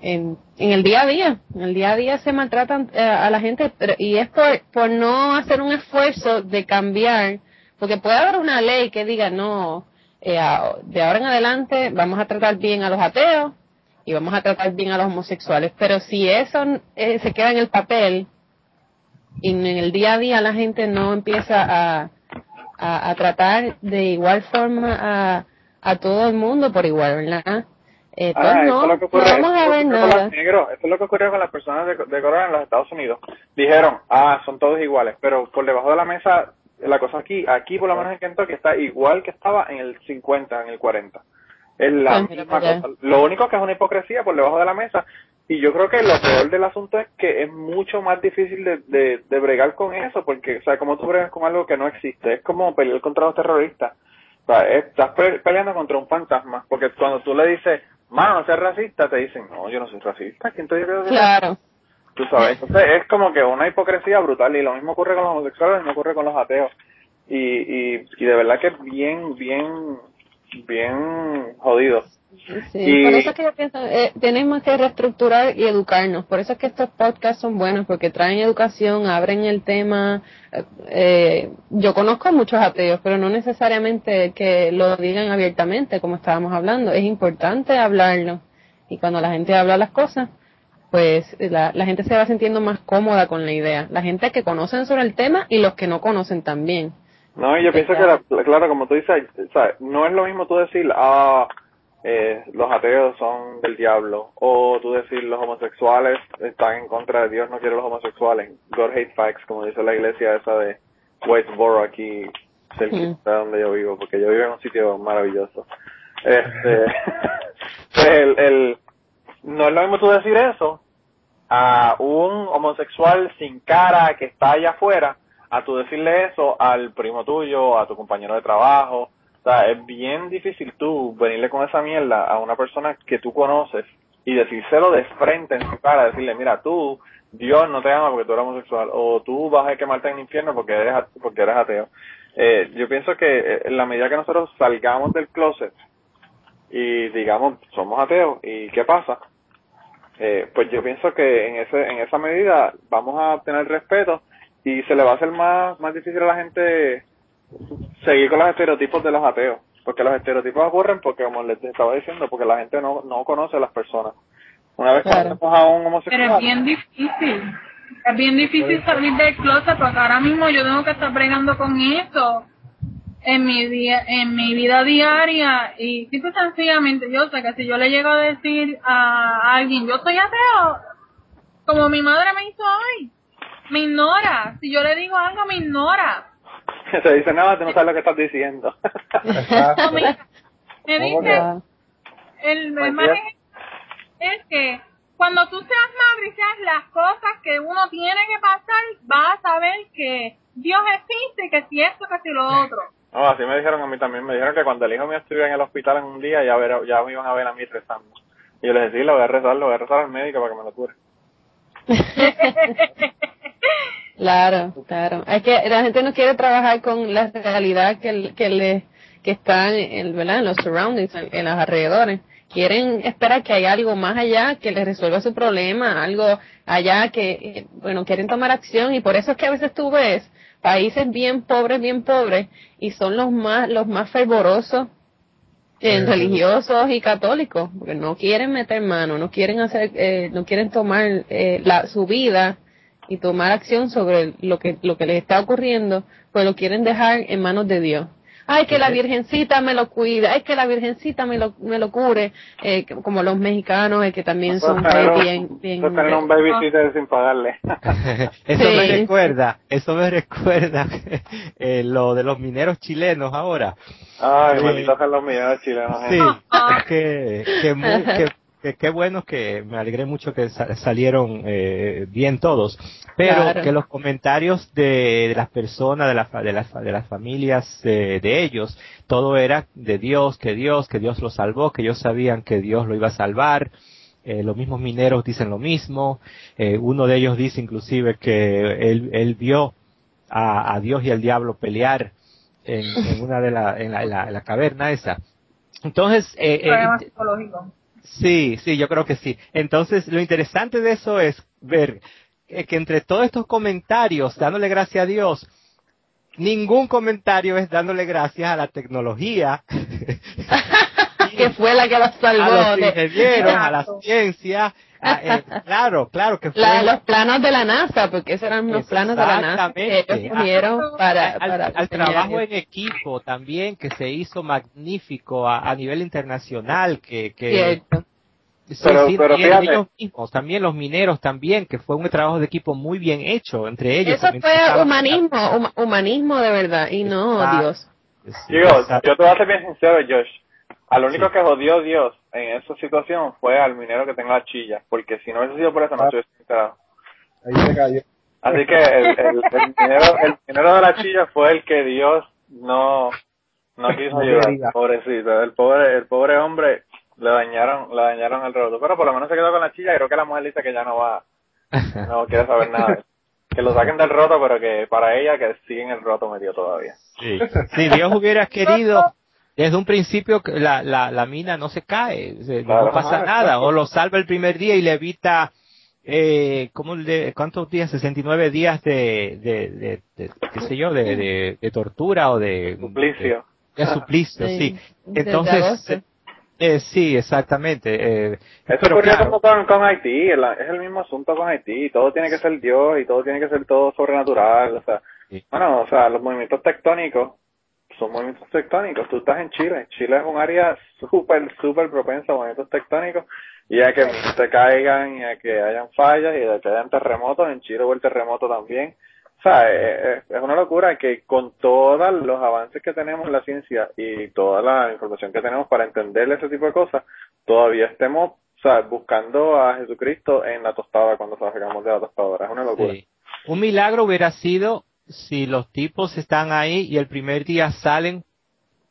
en, el día a día. En el día a día se maltratan eh, a la gente pero- y es por no hacer un esfuerzo de cambiar, porque puede haber una ley que diga, no, eh, de ahora en adelante vamos a tratar bien a los ateos y vamos a tratar bien a los homosexuales, pero si eso eh, se queda en el papel y en el día a día la gente no empieza a, a, a tratar de igual forma a, a todo el mundo por igual, ¿verdad? Eh, pues Ah, no, es vamos a ver nada. los negros, eso es lo que ocurrió con las personas de, de color en los Estados Unidos. Dijeron, ah, son todos iguales, pero por debajo de la mesa, la cosa aquí, aquí por lo menos en Kentucky está igual que estaba en el 50, en el 40. Es la Pues misma cosa. Lo único que es una hipocresía por debajo de la mesa. Y yo creo que lo peor del asunto es que es mucho más difícil de, de, de bregar con eso, porque, o sea, como tú bregas con algo que no existe, es como pelear contra los terroristas. O sea, estás pe- peleando contra un fantasma, porque cuando tú le dices, mano, no seas racista, te dicen, no, yo no soy racista, ¿quién te dice que yo soy racista? Claro. Tú sabes, entonces es como que una hipocresía brutal y lo mismo ocurre con los homosexuales, lo mismo ocurre con los ateos. Y, y, y de verdad que es bien, bien, bien jodido. Sí, Y- por eso es que yo pienso, eh, tenemos que reestructurar y educarnos. Por eso es que estos podcasts son buenos, porque traen educación, abren el tema. eh, eh, yo conozco a muchos ateos, pero no necesariamente que lo digan abiertamente, como estábamos hablando. Es importante hablarlo. Y cuando la gente habla las cosas, pues la, la gente se va sintiendo más cómoda con la idea. La gente que conocen sobre el tema y los que no conocen también. No, y yo pienso que, la- claro, como tú dices, no es lo mismo tú decir, ah, eh, los ateos son del diablo, o tú decir, los homosexuales están en contra de Dios, no quiere los homosexuales. God hate facts, como dice la iglesia esa de Westboro aquí, cerca Mm. de donde yo vivo, porque yo vivo en un sitio maravilloso. Este, el, el, no es lo mismo tú decir eso a un homosexual sin cara que está allá afuera, a tú decirle eso al primo tuyo, a tu compañero de trabajo. O sea, es bien difícil tú venirle con esa mierda a una persona que tú conoces y decírselo de frente en su cara, decirle, mira, tú, Dios no te ama porque tú eres homosexual, o tú vas a quemarte en el infierno porque eres, porque eres ateo. Eh, yo pienso que eh, en la medida que nosotros salgamos del closet y digamos, somos ateos, ¿y qué pasa? Eh, pues yo pienso que en ese en esa medida vamos a obtener respeto y se le va a hacer más más difícil a la gente seguir con los estereotipos de los ateos porque los estereotipos ocurren porque como les estaba diciendo porque la gente no no conoce a las personas una vez Claro. conocemos a un Pero homosexual es bien difícil. Es bien difícil salir del closet porque ahora mismo yo tengo que estar bregando con eso en mi día, en mi vida diaria y simple y sencillamente yo sé que si yo le llego a decir a alguien yo soy ateo, como mi madre me hizo hoy, me ignora. Si yo le digo algo me ignora. se dice nada tú no sabes lo que estás diciendo No, me, me ¿Cómo dice, el, el más ejemplo es que cuando tú seas madre y seas las cosas que uno tiene que pasar, vas a saber que Dios existe y que si esto, que si lo otro. No así me dijeron a mí también me dijeron que cuando el hijo mío estuviera en el hospital en un día ya ver, ya me iban a ver a mí rezando y yo les decía lo voy a rezar lo voy a rezar al médico para que me lo cure Claro, claro. Es que la gente no quiere trabajar con la realidad que, que le que está en, ¿verdad? en los surroundings, en, en los alrededores. Quieren esperar que haya algo más allá que les resuelva su problema, algo allá que, eh, bueno, quieren tomar acción y por eso es que a veces tú ves países bien pobres, bien pobres y son los más los más fervorosos en Ujú. religiosos y católicos, porque no quieren meter mano, no quieren hacer, eh, no quieren tomar eh, la, su vida y tomar acción sobre lo que lo que les está ocurriendo, pues lo quieren dejar en manos de Dios. Ay, que la Virgencita me lo cuida, ay, que la Virgencita me lo, me lo cure, eh, como los mexicanos, eh, que también son Eso es tener un- bien, bien, eso es tener un babysitter sin pagarle eso Sí, me recuerda, eso me recuerda eh, lo de los mineros chilenos ahora. ay malditos son los mineros chilenos eh. Sí, es que, que, muy- que, que qué bueno que me alegré mucho que sa- salieron eh, bien todos, pero Claro. que los comentarios de, de las personas, de, la fa- de, las, fa- de las familias eh, de ellos, todo era de Dios, que Dios, que Dios lo salvó, que ellos sabían que Dios lo iba a salvar. Eh, los mismos mineros dicen lo mismo. Eh, uno de ellos dice inclusive que él, él vio a, a Dios y al diablo pelear en, en una de la, en la, en la, en la caverna esa. Entonces, eh, eh, Problema psicológico. Sí, sí, yo creo que sí. Entonces, lo interesante de eso es ver que entre todos estos comentarios, dándole gracias a Dios, ningún comentario es dándole gracias a la tecnología, que fue la que los salvó. a los ingenieros, a la ciencia. A- eh, claro, claro que fue la- los planos de la NASA, porque esos eran los planos de la NASA que Exactamente. ellos unieron para, al, para al trabajo en equipo también que se hizo magnífico a, a nivel internacional que, que Cierto. Sí, Pero- sí, pero también fíjate. ellos mismos, también los mineros también, que fue un trabajo de equipo muy bien hecho entre ellos. Eso fue humanismo, huma- humanismo de verdad, y no Exacto. Dios. Exacto. yo te voy a ser bien sincero, Josh. Al único Sí. que jodió Dios en esa situación fue al minero que tenga la chilla, porque si no hubiese sido por eso, no Ah. se hubiese enterado. Ahí se cayó. Así que el, el, el minero, el minero de la chilla fue el que Dios no, no quiso ayudar. Pobrecito, el pobre, el pobre hombre le dañaron, le dañaron el roto. Pero por lo menos se quedó con la chilla y creo que la mujer dice que ya no va, no quiere saber nada. Que lo saquen del roto, pero que para ella que siguen el roto medio todavía. Sí. Si Dios hubiera querido desde un principio que la, la, la mina no se cae, se- Claro. no pasa Ajá, nada, o lo salva el primer día y le evita, eh, ¿cómo le, ¿cuántos días? 69 días de, de, de, de- qué sé yo, de, de, de tortura o de... Suplicio. De, de suplicio, sí. Entonces, agosto. eh, sí, exactamente. Eh, Eso pero ocurrió claro, como con, con Haití, es el mismo asunto con Haití, todo tiene que ser Dios y todo tiene que ser todo sobrenatural, o sea, Sí. bueno, o sea, los movimientos tectónicos son movimientos tectónicos, tú estás en Chile, Chile es un área súper, súper propensa a movimientos tectónicos y a que se caigan y a que hayan fallas y a que hayan terremotos, en Chile hubo el terremoto también, o sea, es, es una locura que con todos los avances que tenemos en la ciencia y toda la información que tenemos para entender ese tipo de cosas, todavía estemos o sea, buscando a Jesucristo en la tostada cuando sacamos de la tostadora. Es una locura. Sí. Un milagro hubiera sido si los tipos están ahí y el primer día salen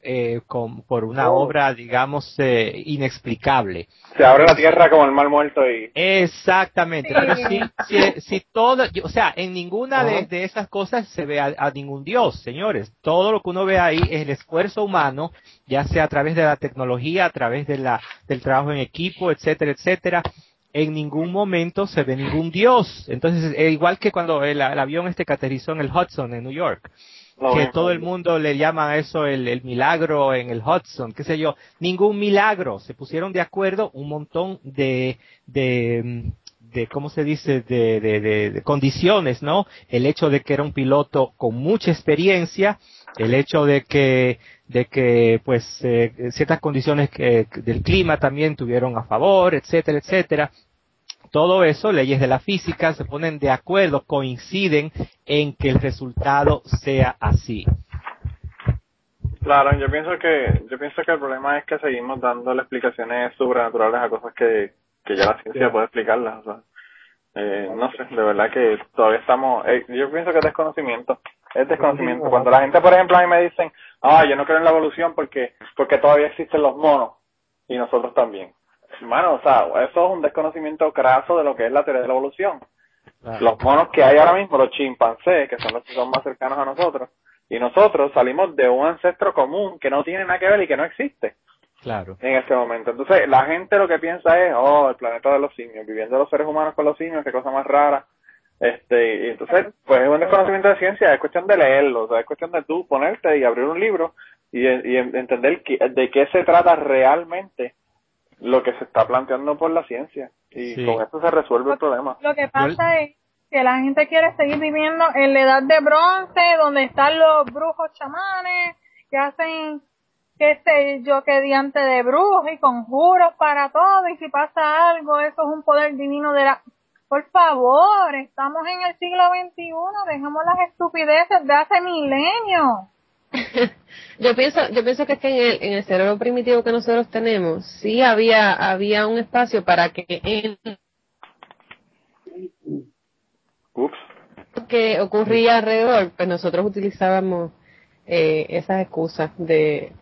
eh, con, por una Oh. obra, digamos, eh, inexplicable. Se abre la tierra como el mar muerto y... Exactamente, Sí. pero si, si, si todo, o sea, en ninguna de esas cosas se ve a, a ningún Dios, señores. Todo lo que uno ve ahí es el esfuerzo humano, ya sea a través de la tecnología, a través de la, del trabajo en equipo, etcétera, etcétera. En ningún momento se ve ningún Dios. Entonces, eh, igual que cuando el, el avión este que aterrizó en el Hudson, en New York, Lo que todo el mundo le llama a eso el, el milagro en el Hudson, qué sé yo, ningún milagro, se pusieron de acuerdo un montón de, de, de ¿cómo se dice?, de, de, de- de condiciones, ¿no? El hecho de que era un piloto con mucha experiencia, el hecho de que, de que, pues, eh, ciertas condiciones que, del clima también tuvieron a favor, etcétera, etcétera todo eso, leyes de la física, se ponen de acuerdo, coinciden en que el resultado sea así. Claro, yo pienso que yo pienso que el problema es que seguimos dándole explicaciones sobrenaturales a cosas que, que ya la ciencia puede explicarlas. O sea, eh, no sé, de verdad que todavía estamos... eh, yo pienso que es desconocimiento. Es desconocimiento. Cuando la gente, por ejemplo, a mí me dicen, ah, yo no creo en la evolución porque porque todavía existen los monos y nosotros también. Hermano, o sea, eso es un desconocimiento craso de lo que es la teoría de la evolución. Los monos que hay ahora mismo, los chimpancés, que son los que son más cercanos a nosotros, y nosotros salimos de un ancestro común que no tiene nada que ver y que no existe Claro. en este momento. Entonces, la gente lo que piensa es, oh, el planeta de los simios, viviendo los seres humanos con los simios, qué cosa más rara. Este, y entonces, pues es un desconocimiento de ciencia, es cuestión de leerlo, o sea, es cuestión de tú ponerte y abrir un libro y, y entender que- de qué se trata realmente lo que se está planteando por la ciencia. Y Sí. con eso se resuelve el problema. Lo que pasa es que la gente quiere seguir viviendo en la edad de bronce, donde están los brujos chamanes, que hacen, qué sé yo, que diante de brujos y conjuros para todo, y si pasa algo, eso es un poder divino de la... Por favor, estamos en el siglo XXI, dejemos las estupideces de hace milenios. yo pienso yo pienso que es que en el, en el cerebro primitivo que nosotros tenemos sí había había un espacio para que en Ups. lo que ocurría alrededor pues nosotros utilizábamos eh, esas excusas de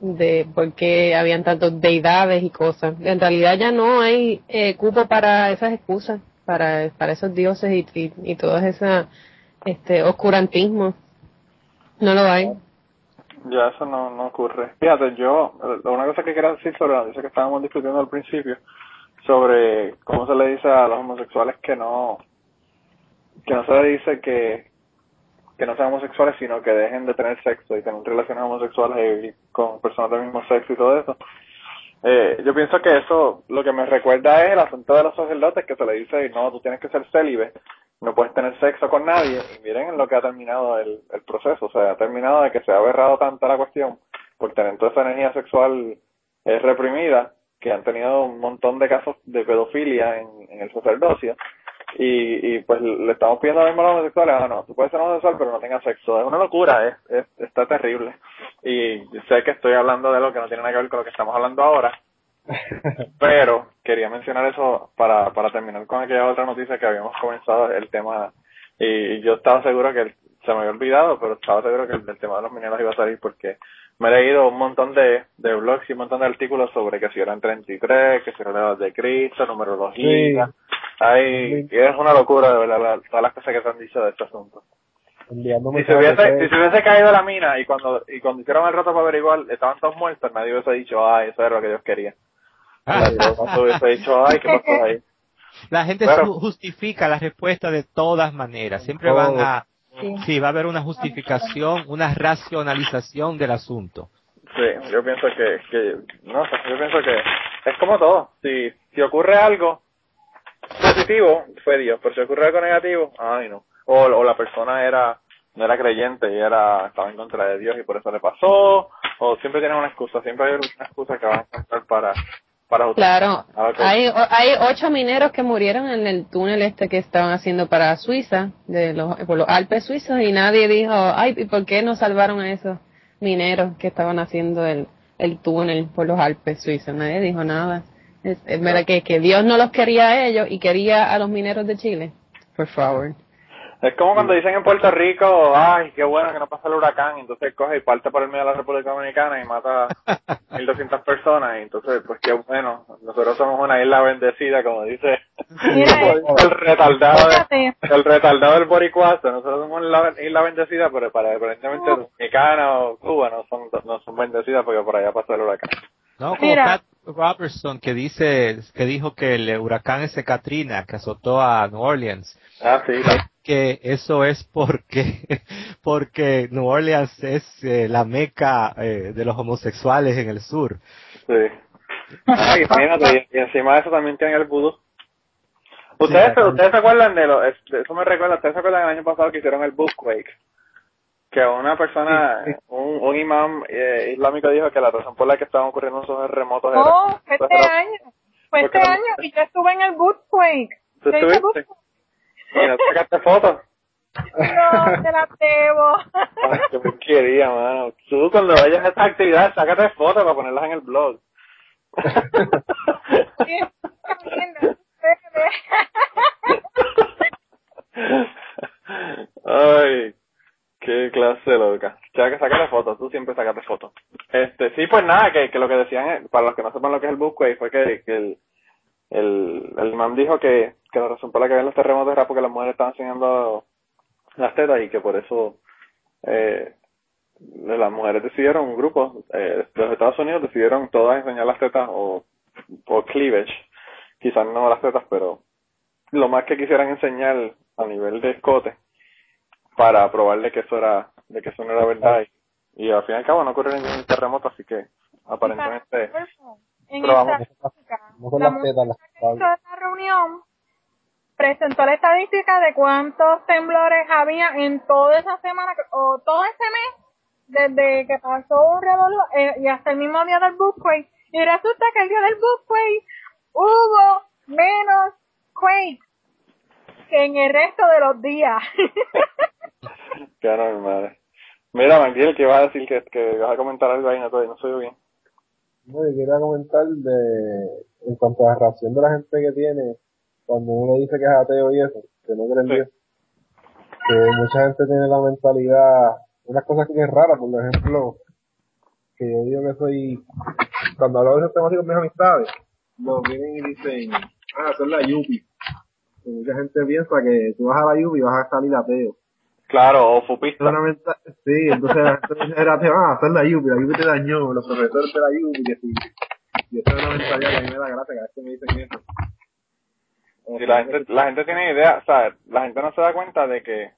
de por qué habían tantos deidades y cosas en realidad ya no hay eh, cupo para esas excusas para para esos dioses y y, y todas esas este oscurantismo no lo hay Ya eso no, no ocurre. Fíjate, yo, una cosa que quería decir sobre la que estábamos discutiendo al principio, sobre cómo se le dice a los homosexuales que no, que no se le dice que, que no sean homosexuales, sino que dejen de tener sexo y tener relaciones homosexuales y vivir con personas del mismo sexo y todo eso. Eh, yo pienso que eso lo que me recuerda es el asunto de los sacerdotes que se le dice, no, tú tienes que ser célibe, no puedes tener sexo con nadie. Y miren en lo que ha terminado el, el proceso, o sea, ha terminado de que se ha aberrado tanto la cuestión por tener toda esa energía sexual eh, reprimida, que han tenido un montón de casos de pedofilia en el sacerdocio. Y, y pues le estamos pidiendo a los homosexuales, ah, no, tú puedes ser homosexual pero no tengas sexo. Es una locura, es, es, está terrible. Y sé que estoy hablando de lo que no tiene nada que ver con lo que estamos hablando ahora, pero quería mencionar eso para, para terminar con aquella otra noticia que habíamos comenzado el tema y yo estaba seguro que el- se me había olvidado, pero estaba seguro que el, el tema de los mineros iba a salir porque me he leído un montón de, de blogs y un montón de artículos sobre que si eran 33, que si eran edad de Cristo, numerología. Ay, y es una locura de verdad la- todas las cosas que se han dicho de este asunto. Si se hubiese, si se hubiese caído la mina y cuando, y cuando hicieron el rato para averiguar, estaban todos muertos, nadie hubiese dicho, ay, eso era lo que Dios quería. Nadie hubiese dicho, ay, ¿qué pasó ahí? La gente justifica la respuesta de todas maneras. Siempre van a, sí, va a haber una justificación, una racionalización del asunto. Sí, yo pienso que, que, no sé, yo pienso que es como todo. Si, si ocurre algo positivo, fue Dios, pero si ocurre algo negativo, ay no. O, o la persona era, no era creyente y era, estaba en contra de Dios y por eso le pasó, o siempre tienen una excusa, siempre hay una excusa que van a encontrar para, para Claro, Ah, hay, hay ocho mineros que murieron en el túnel este que estaban haciendo para Suiza, de los, por los Alpes suizos, y nadie dijo, ay, ¿y por qué no salvaron a esos mineros que estaban haciendo el, el túnel por los Alpes suizos? Nadie dijo nada. Es, es verdad que, que Dios no los quería a ellos y quería a los mineros de Chile. Por favor. Es como cuando dicen en Puerto Rico, ay, qué bueno que no pasa el huracán, entonces coge y parte por el medio de la República Dominicana y mata a 1.200 personas, y entonces, pues qué bueno, nosotros somos una isla bendecida, como dice, el retardado, de- el retardado del boricuazo, nosotros somos la isla bendecida, pero para aparentemente Dominicana o Cuba no son, no son bendecidas porque por allá pasa el huracán. No, como Mira. Pat Robertson que dice, que dijo que el huracán ese Katrina que azotó a New Orleans, Ah, sí, que eso es porque, porque New Orleans es eh, la meca eh, de los homosexuales en el sur. Sí. Ay, imagínate, y, y encima de eso también tienen el vudú. Ustedes, Sí, ustedes se acuerdan de lo, es- eso me recuerda, ustedes se acuerdan del año pasado que hicieron el bookquake, que una persona, un, un imán eh, islámico dijo que la razón por la que estaban ocurriendo esos terremotos era, Oh, fue este era- año. Fue este año y yo estuve en el Bootquake. ¿Tú estuviste? Y no sacaste fotos. No, te la debo. Ay, qué porquería, mano. Tú cuando vayas a esta actividad, sácate fotos para ponerlas en el blog. Ay, qué clase loca. Ya que sácate fotos, tú siempre sácate fotos. Este, sí, pues nada, que, que lo que decían, para los que no sepan lo que es el Bookquake, fue que, que el, el, el imán dijo que, que la razón por la que habían los terremotos era porque las mujeres estaban enseñando las tetas y que por eso eh, las mujeres decidieron, un grupo eh, de los Estados Unidos decidieron todas enseñar las tetas o, o cleavage, quizás no las tetas, pero lo más que quisieran enseñar a nivel de escote para probarle que eso era, de que eso no era verdad. Y, y al fin y al cabo no ocurrió ningún terremoto, así que aparentemente en Pero vamos, esta época, No son la que hizo esta reunión presentó la estadística de cuántos temblores había en toda esa semana o todo ese mes desde que pasó un revolú eh, y hasta el mismo día del Bookquake y resulta que el día del Bookquake hubo menos quakes que en el resto de los días qué normal. Mira, Manguiel, que ibas a decir que, que vas a comentar algo ahí, no, no se oye bien. No, yo quería comentar de, en cuanto a la reacción de la gente que tiene cuando uno le dice que es ateo y eso, que no cree en Sí. Dios. Que mucha gente tiene la mentalidad, unas cosas que es raras, por ejemplo, que yo digo que soy, cuando hablo de esos temas con mis amistades, nos vienen y dicen, ah, es la yupi. Y mucha gente piensa que tú vas a la yupi y vas a salir ateo. Claro, o fupista. Sí, entonces era ateo, ah, eso es la yupi, la yupi te dañó, los profesores de la yupi, que sí. Y eso es una mentalidad que a mí me da gracia cada vez que me dicen eso. Sea, la gente, la gente tiene idea, o sea, la gente no se da cuenta de que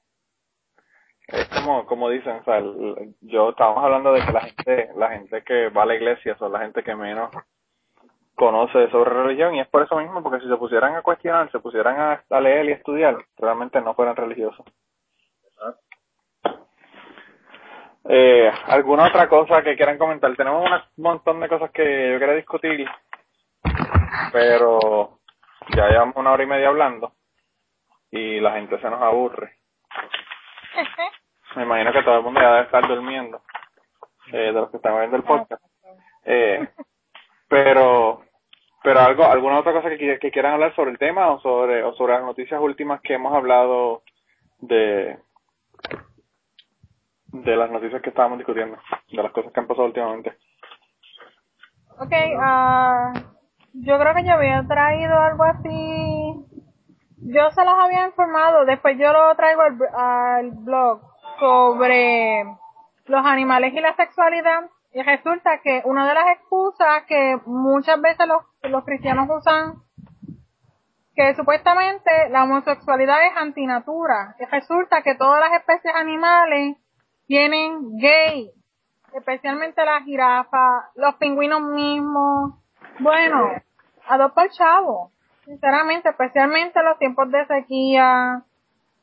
es como, como dicen, o sea, el- yo estábamos hablando de que la gente, la gente que va a la iglesia son la gente que menos conoce sobre religión y es por eso mismo, porque si se pusieran a cuestionar, se pusieran a, a leer y estudiar, realmente no fueran religiosos. Eh, ¿Alguna otra cosa que quieran comentar? Tenemos un montón de cosas que yo quería discutir, pero ya llevamos una hora y media hablando y la gente se nos aburre. Me imagino que todo el mundo ya debe estar durmiendo, eh, de los que están viendo el podcast. Eh, pero, pero algo, alguna otra cosa que, que quieran hablar sobre el tema o sobre, o sobre las noticias últimas que hemos hablado de, de las noticias que estábamos discutiendo, de las cosas que han pasado últimamente. Ok, ah, yo creo que yo había traído algo así. Yo se los había informado, después yo lo traigo al blog sobre los animales y la sexualidad. Y resulta que una de las excusas que muchas veces los, los cristianos usan, que supuestamente la homosexualidad es antinatura. Y resulta que todas las especies animales tienen gay especialmente las jirafas, los pingüinos mismos. Bueno, adopta el chavo, sinceramente, especialmente en los tiempos de sequía.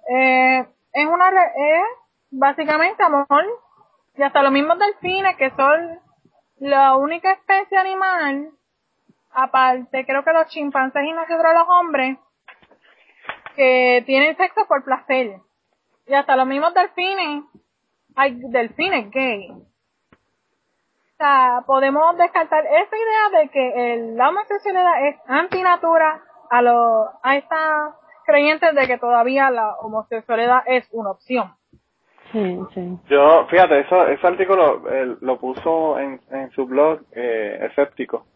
Eh, es una, es básicamente amor. Y hasta los mismos delfines, que son la única especie animal, aparte, creo que los chimpancés y nosotros los hombres, que tienen sexo por placer. Y hasta los mismos delfines, hay delfines gay. O sea, podemos descartar esa idea de que el- la homosexualidad es antinatura a lo, a esta creyentes de que todavía la homosexualidad es una opción. Sí, sí. Yo, fíjate, eso, ese artículo eh, lo puso en, en su blog eh, escéptico.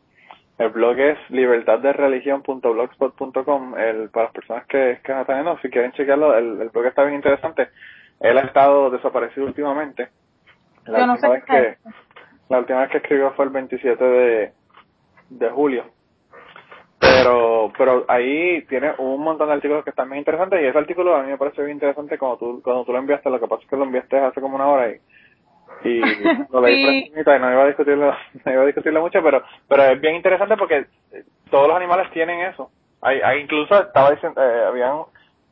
El blog es libertaddereligion.blogspot.com. El, para las personas que, que no están viendo, si quieren chequearlo, el, el blog está bien interesante. Él ha estado desaparecido últimamente. La, Yo no última sé vez que, la última vez que escribió fue el 27 de, de julio. Pero, pero ahí tiene un montón de artículos que están bien interesantes y ese artículo a mí me parece bien interesante cuando tú, cuando tú lo enviaste, lo que pasa es que lo enviaste hace como una hora y, y lo leí Sí. y no iba a discutirlo, no iba a discutirlo mucho, pero, pero es bien interesante porque todos los animales tienen eso. Hay, hay incluso estaba diciendo, eh, habían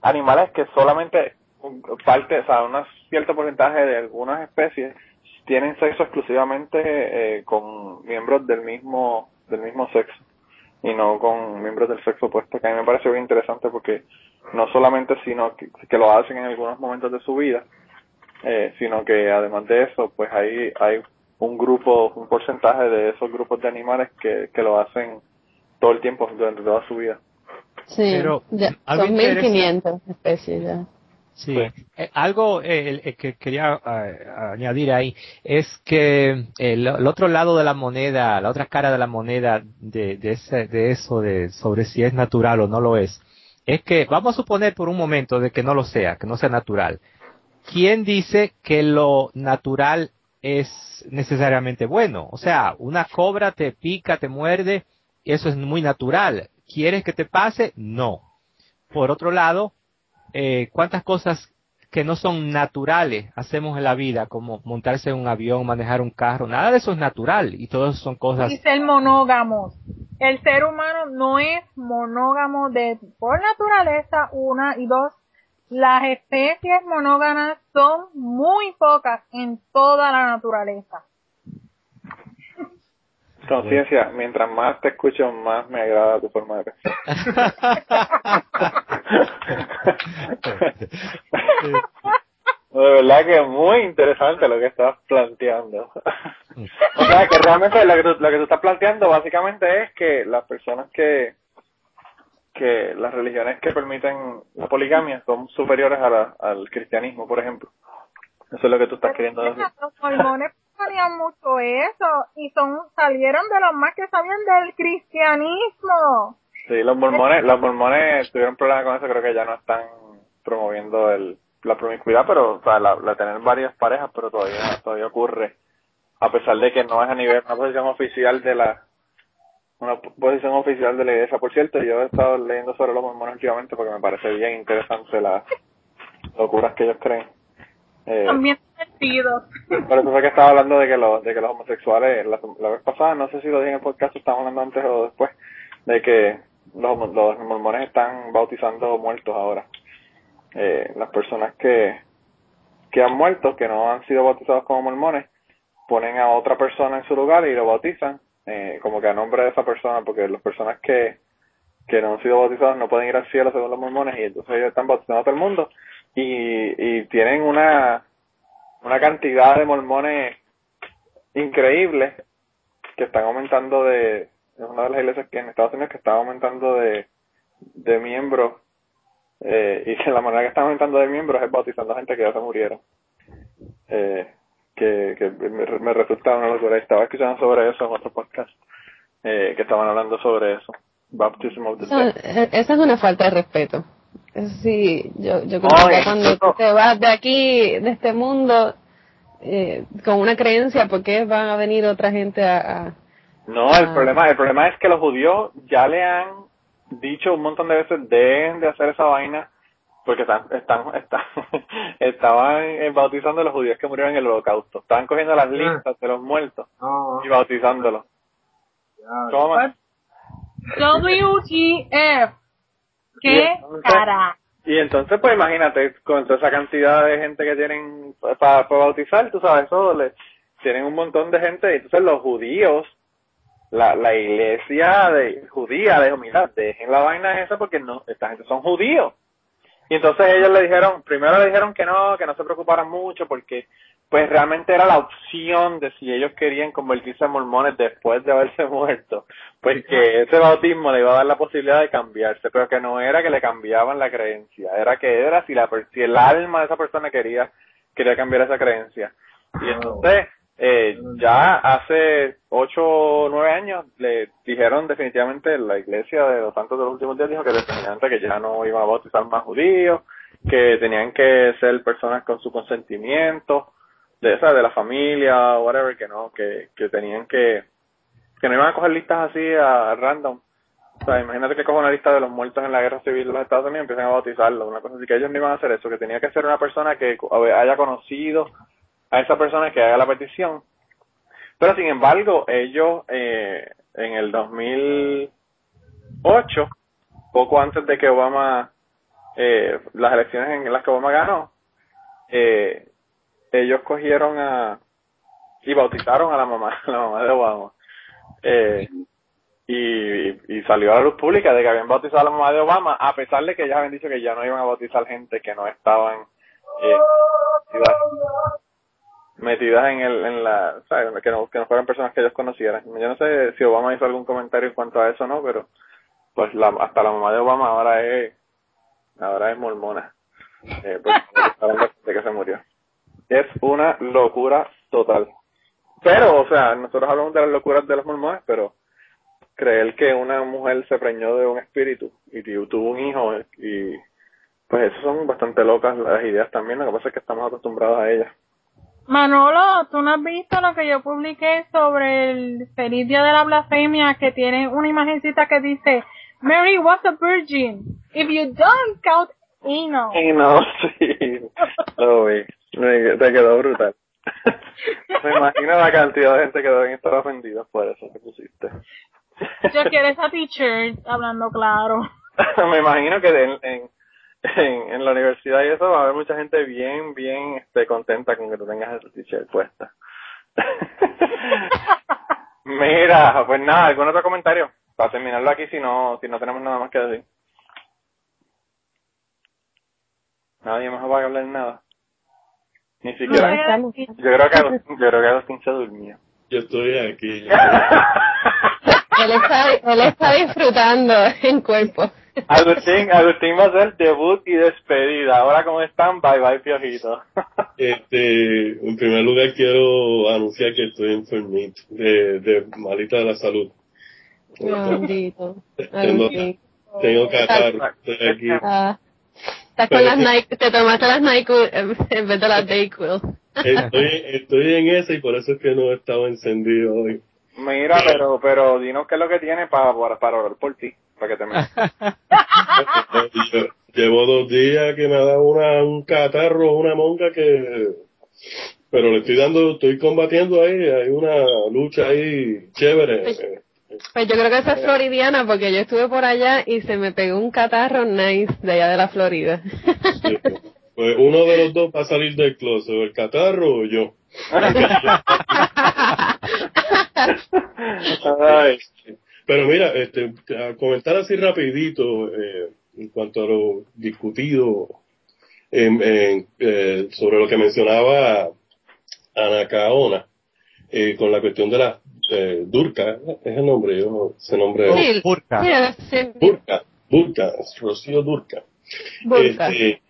animales que solamente parte, o sea, un cierto porcentaje de algunas especies tienen sexo exclusivamente eh, con miembros del mismo, del mismo sexo y no con miembros del sexo opuesto, que a mí me parece bien interesante porque no solamente sino que, que lo hacen en algunos momentos de su vida, eh, sino que además de eso, pues hay, hay un grupo, un porcentaje de esos grupos de animales que, que lo hacen todo el tiempo, durante toda su vida. Sí, Pero, ya, son interesa- 1500 especies ya. Sí. Eh, algo eh, eh, que quería eh, añadir ahí es que el, el otro lado de la moneda, la otra cara de la moneda de, de, ese, de eso, de sobre si es natural o no lo es, es que vamos a suponer por un momento de que no lo sea, que no sea natural. ¿Quién dice que lo natural es necesariamente bueno? O sea, una cobra te pica, te muerde, y eso es muy natural. ¿Quieres que te pase? No. Por otro lado, eh, cuántas cosas que no son naturales hacemos en la vida, como montarse en un avión, manejar un carro, nada de eso es natural y todo eso son cosas. y ser monógamos. El ser humano no es monógamo de por naturaleza, una y dos. Las especies monógamas son muy pocas en toda la naturaleza. Conciencia, mientras más te escucho, más me agrada tu forma de pensar. De verdad que es muy interesante lo que estás planteando. o sea, que realmente lo que, tú, lo que tú estás planteando básicamente es que las personas que que las religiones que permiten la poligamia son superiores a la, al cristianismo, por ejemplo. Eso es lo que tú estás queriendo decir. Los mormones sabían mucho eso y son salieron de los más que sabían del cristianismo. Sí, los mormones, los mormones tuvieron problemas con eso, creo que ya no están promoviendo el, la promiscuidad, pero, o sea, la, la tener varias parejas, pero todavía, todavía ocurre, a pesar de que no es a nivel, una posición oficial de la, una posición oficial de la iglesia. Por cierto, yo he estado leyendo sobre los mormones últimamente porque me parece bien interesante las locuras que ellos creen. Eh, También divertidos. por eso fue que estaba hablando de que los, de que los homosexuales, la, la vez pasada, no sé si lo dije en el podcast, estábamos hablando antes o después, de que los, los mormones están bautizando muertos ahora. Eh, las personas que, que han muerto, que no han sido bautizados como mormones, ponen a otra persona en su lugar y lo bautizan, eh, como que a nombre de esa persona, porque las personas que, que no han sido bautizados no pueden ir al cielo según los mormones y entonces ellos están bautizando a todo el mundo y, y tienen una, una cantidad de mormones increíble que están aumentando de es una de las iglesias que en Estados Unidos que está aumentando de, de miembros eh, y que la manera que está aumentando de miembros es bautizando a gente que ya se murieron. Eh, que, que me, me resulta una locura. Estaba escuchando sobre eso en otro podcast eh, que estaban hablando sobre eso. Baptism of the Dead. eh, esa es una falta de respeto. Sí, yo, yo creo que cuando tú te vas de aquí, de este mundo, eh, con una creencia, ¿por qué van a venir otra gente a...? a- No, el Ah. problema, el problema es que los judíos ya le han dicho un montón de veces dejen de hacer esa vaina porque están, están, están estaban eh, bautizando a los judíos que murieron en el holocausto. Estaban cogiendo las listas de los muertos y bautizándolos. Toma. WTF. ¿Qué entonces- cara? Y entonces, pues imagínate, con toda esa cantidad de gente que tienen para bautizar, tú sabes, eso le, tienen un montón de gente, y entonces los judíos, la, la iglesia de judía, dijo, mira, dejen la vaina esa porque no, esta gente son judíos. Y entonces ellos le dijeron, primero le dijeron que no, que no se preocuparan mucho porque pues realmente era la opción de si ellos querían convertirse en mormones después de haberse muerto, pues que ese bautismo le iba a dar la posibilidad de cambiarse, pero que no era que le cambiaban la creencia, era que era si la si el alma de esa persona quería quería cambiar esa creencia. Y entonces eh, ya hace ocho o nueve años le dijeron definitivamente la iglesia de los santos de los últimos días dijo que definitivamente que ya no iban a bautizar más judíos, que tenían que ser personas con su consentimiento, de esa, de la familia, whatever, que no, que, que tenían que, que no iban a coger listas así a, random. O sea, imagínate que cojan una lista de los muertos en la guerra civil de los Estados Unidos y empiezan a bautizarlo, una cosa así, que ellos no iban a hacer eso, que tenía que ser una persona que haya conocido a esa persona que haga la petición. Pero sin embargo, ellos eh, en el 2008, poco antes de que Obama, eh, las elecciones en las que Obama ganó, eh, ellos cogieron a y bautizaron a la mamá, la mamá de Obama. Eh, y, salió a la luz pública de que habían bautizado a la mamá de Obama, a pesar de que ellos habían dicho que ya no iban a bautizar gente que no estaban eh, metidas, metidas en el en la ¿sabes? que no que no fueran personas que ellos conocieran yo no sé si Obama hizo algún comentario en cuanto a eso no pero pues la, hasta la mamá de Obama ahora es ahora es mormona eh, pues, de que se murió es una locura total. Pero o sea nosotros hablamos de las locuras de los mormones pero creer que una mujer se preñó de un espíritu y tuvo un hijo y pues eso son bastante locas las ideas también. Lo que pasa es que estamos acostumbrados a ellas. Manolo, ¿tú no has visto lo que yo publiqué sobre el feliz día de la blasfemia que tiene una imagencita que dice Mary was a virgin. If you don't count? Y no, sí, lo vi, Me- te quedó brutal. Me imagino la cantidad de gente que deben estar ofendidos por eso que pusiste. Yo quiero esa t-shirt, hablando claro. Me imagino que en, en, en, en la universidad y eso va a haber mucha gente bien, bien este, contenta con que tú tengas esa t-shirt puesta. Mira, pues nada, ¿algún otro comentario? Para terminarlo aquí si no, si no tenemos nada más que decir. Nadie más va a hablar nada. Ni siquiera. Yo creo que Agustín, yo creo que Agustín se durmió. Yo estoy aquí. Él está, él está disfrutando en cuerpo. Agustín, Agustín va a hacer debut y despedida. Ahora cómo están, bye bye piojito. Este, en primer lugar quiero anunciar que estoy enfermito, de, de malita de la salud. Bendito. Tengo, tengo catarro, estoy aquí. Ah, estás con las Nike, te tomaste las Nike en vez de las Dayquil. Estoy, estoy en ese y por eso es que no he estado encendido hoy. Mira, pero, pero dinos qué es lo que tiene para, para, para orar por ti, para que te metas. Lle- Llevo dos días que me ha dado una, un catarro, una monga que, pero le estoy dando, estoy combatiendo ahí, hay una lucha ahí chévere. Pues yo creo que esa es floridiana porque yo estuve por allá y se me pegó un catarro nice de allá de la Florida. Sí. Pues uno de los dos va a salir del closet, o el catarro o yo. Ay, Pero mira, este, a comentar así rapidito eh, en cuanto a lo discutido en- en, eh, sobre lo que mencionaba Anacaona eh, con la cuestión de la eh, Durca, es el nombre, yo ese nombre Sí, Burka. Burka, Burka, Rocío Durca. Burka, Este.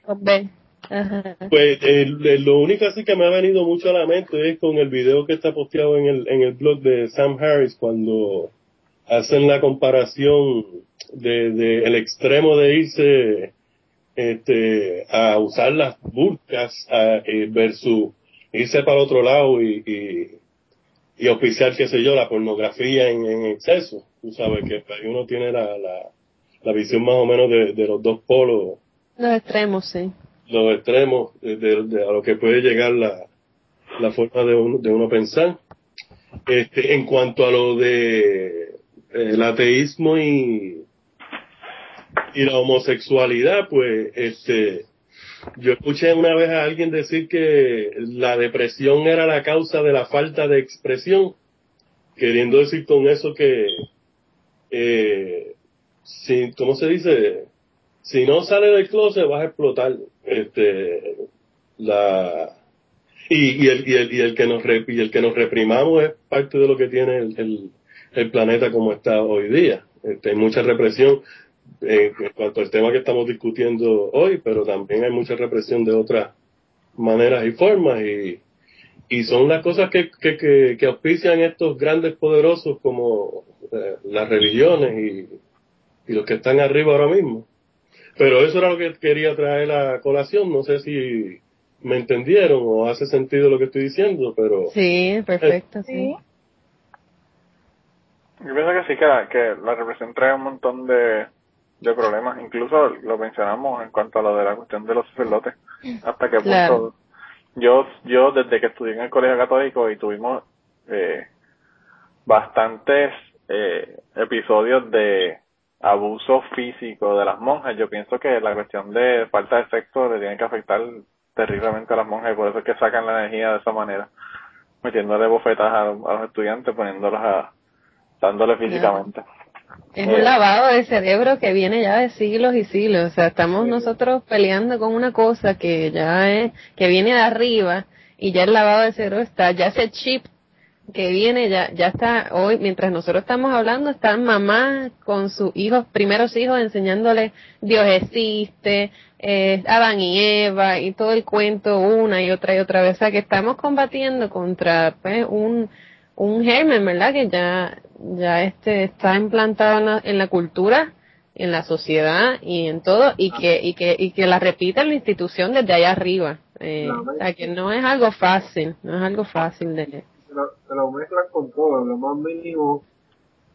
Ajá. Pues eh, lo único así que me ha venido mucho a la mente es con el video que está posteado en el, en el blog de Sam Harris cuando hacen la comparación de, de el extremo de irse este, a usar las burkas a, eh, versus irse para el otro lado y, y, y auspiciar, qué sé yo, la pornografía en, en exceso. Tú sabes que ahí uno tiene la, la, la visión más o menos de, de los dos polos Los extremos, sí. los extremos de, de- de a lo que puede llegar la, la forma de uno, de uno pensar. Este, en cuanto a lo de eh, el ateísmo y, y la homosexualidad, pues, este, yo escuché una vez a alguien decir que la depresión era la causa de la falta de expresión, queriendo decir con eso que, eh, sin, ¿cómo se dice? si no sale del closet vas a explotar. Este, la, y, y, el, y, el, y, el que nos re, y el que nos reprimamos es parte de lo que tiene el, el, el planeta como está hoy día. Este, hay mucha represión en, en cuanto al tema que estamos discutiendo hoy, pero también hay mucha represión de otras maneras y formas y, y son las cosas que, que, que, que auspician estos grandes poderosos como eh, las religiones y, y los que están arriba ahora mismo. Pero eso era lo que quería traer a colación, no sé si me entendieron o hace sentido lo que estoy diciendo, pero... Sí, perfecto, sí. Sí. Yo pienso que sí, que que la represión trae un montón de, de problemas. Incluso lo mencionamos en cuanto a lo de la cuestión de los sacerdotes. Hasta qué punto. Claro. Yo, yo desde que estudié en el colegio católico y tuvimos eh, bastantes eh, episodios de abuso físico de las monjas, yo pienso que la cuestión de falta de sexo le tiene que afectar terriblemente a las monjas y por eso es que sacan la energía de esa manera, metiéndole bofetas a, a los estudiantes, poniéndolos a, dándole físicamente. Es un lavado de cerebro que viene ya de siglos y siglos. O sea, estamos nosotros peleando con una cosa que ya es, que viene de arriba y ya el lavado de cerebro está, ya ese chip que viene ya, ya está hoy, mientras nosotros estamos hablando, están mamás con sus hijos, primeros hijos, enseñándole Dios existe, eh, Adán y Eva y todo el cuento una y otra y otra vez. O sea, que estamos combatiendo contra pues, un, un germen, ¿verdad? Que ya, ya este está implantado en la, en la cultura, en la sociedad y en todo, y que, y que, y que la repita la institución desde allá arriba. Eh, o sea, que no es algo fácil, no es algo fácil de, se lo, se lo mezclan con todo, lo más mínimo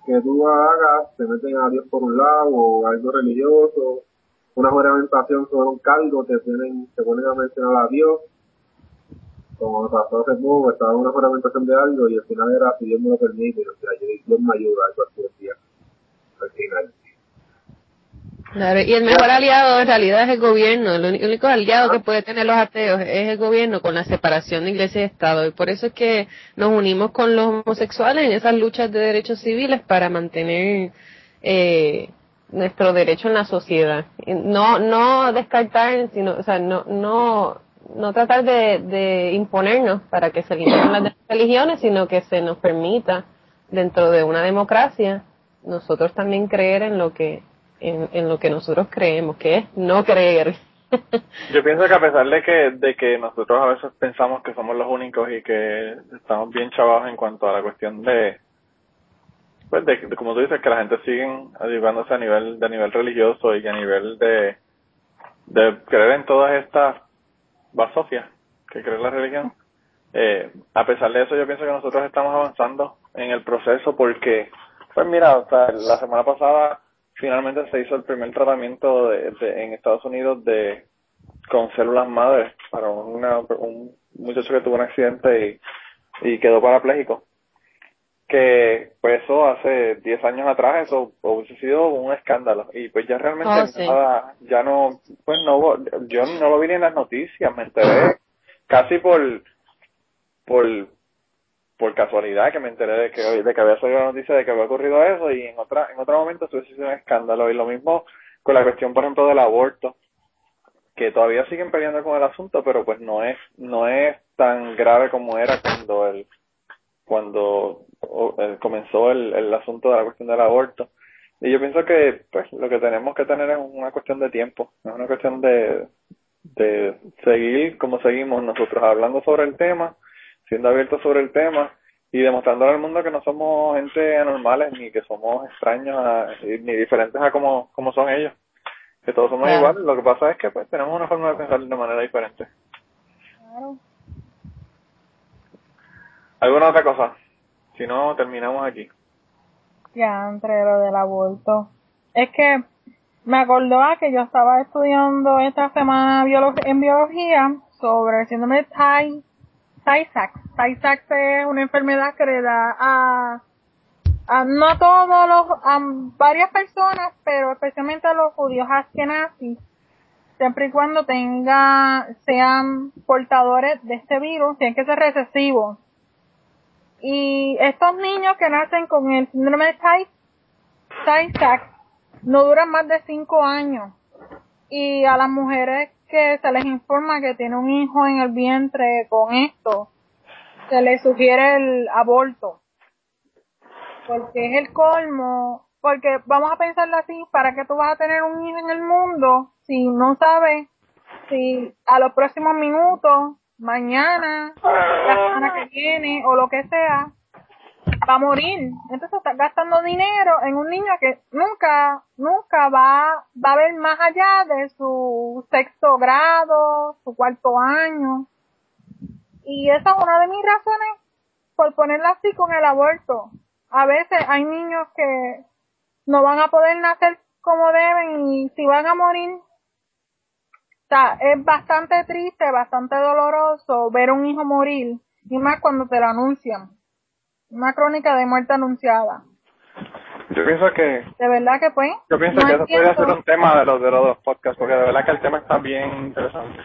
que tú hagas, te meten a Dios por un lado, o algo religioso, una juramentación sobre un cargo, te tienen, te ponen a mencionar a Dios, como pasó hace poco, estaba en una juramentación de algo y al final era si Dios me lo permite, o sea, Dios me ayuda, algo al final. Claro, y el mejor aliado en realidad es el gobierno. El único aliado que puede tener los ateos es el gobierno con la separación de iglesia y Estado. Y por eso es que nos unimos con los homosexuales en esas luchas de derechos civiles para mantener eh, nuestro derecho en la sociedad. No, no descartar, sino, o sea, no, no, no tratar de, de imponernos para que se limiten las religiones, sino que se nos permita dentro de una democracia nosotros también creer en lo que en, lo que nosotros creemos, que es no creer. Yo pienso que a pesar de que, de que nosotros a veces pensamos que somos los únicos y que estamos bien chavados en cuanto a la cuestión de, pues de, de como tú dices, que la gente sigue educándose a nivel, de nivel religioso y a nivel de, de creer en todas estas basofias que cree la religión. Eh, a pesar de eso, yo pienso que nosotros estamos avanzando en el proceso porque, pues mira, o la semana pasada finalmente se hizo el primer tratamiento de, de- en Estados Unidos de con células madres para una, un muchacho que tuvo un accidente y, y quedó parapléjico. Que pues eso hace 10 años atrás eso hubiese sido un escándalo y pues ya realmente Oh, sí. nada, ya no, pues no, hubo- yo no lo vi ni en las noticias, me enteré casi por, por, por casualidad que me enteré de que, de que había salido la noticia de que había ocurrido eso y en otra, en otro momento eso hubiese sido un escándalo y lo mismo con la cuestión por ejemplo del aborto que todavía siguen peleando con el asunto pero pues no es, no es tan grave como era cuando el, cuando eh, comenzó el, el asunto de la cuestión del aborto y yo pienso que pues lo que tenemos que tener es una cuestión de tiempo, es una cuestión de, de seguir como seguimos nosotros hablando sobre el tema, siendo abiertos sobre el tema y demostrándole al mundo que no somos gente anormales ni que somos extraños a- ni diferentes a como, como son ellos, que todos somos Claro. iguales, lo que pasa es que pues tenemos una forma de pensar de manera diferente. Claro. ¿Alguna otra cosa? Si no, terminamos aquí. Ya, entre lo del aborto. Es que me acordó a que yo estaba estudiando esta semana en biología sobre el síndrome de Tay. Tay-Sachs es una enfermedad que le da a, a no todos los, a varias personas, pero especialmente a los judíos askenazis, siempre y cuando tenga, sean portadores de este virus, tienen que ser recesivos. Y estos niños que nacen con el síndrome de Tay, Tay-Sachs no duran más de cinco años. y a las mujeres que se les informa que tiene un hijo en el vientre con esto, se les sugiere el aborto. Porque es el colmo, porque vamos a pensarlo así, ¿para qué tú vas a tener un hijo en el mundo si no sabes si a los próximos minutos, mañana, la semana que viene o lo que sea, va a morir. Entonces estás gastando dinero en un niño que nunca, nunca va, va a ver más allá de su sexto grado, su cuarto año. Y esa es una de mis razones por ponerlo así con el aborto. A veces hay niños que no van a poder nacer como deben y si van a morir, sea, es bastante triste, bastante doloroso ver un hijo morir y más cuando te lo anuncian. Una crónica de muerte anunciada. Yo pienso que, De verdad que pues. yo pienso no que eso podría ser un tema de los de los dos podcasts, porque de verdad que el tema está bien interesante.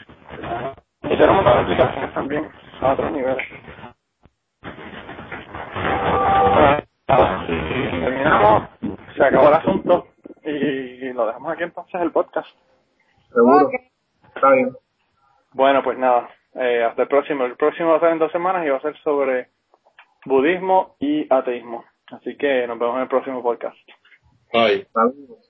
Y tenemos otras aplicaciones también a otros niveles. Terminamos, se acabó el asunto y lo dejamos aquí entonces el podcast. Seguro. Está bien. Bueno, pues nada, eh, hasta el próximo. El próximo va a ser en dos semanas y va a ser sobre budismo y ateísmo. Así que nos vemos en el próximo podcast. Bye. Saludos.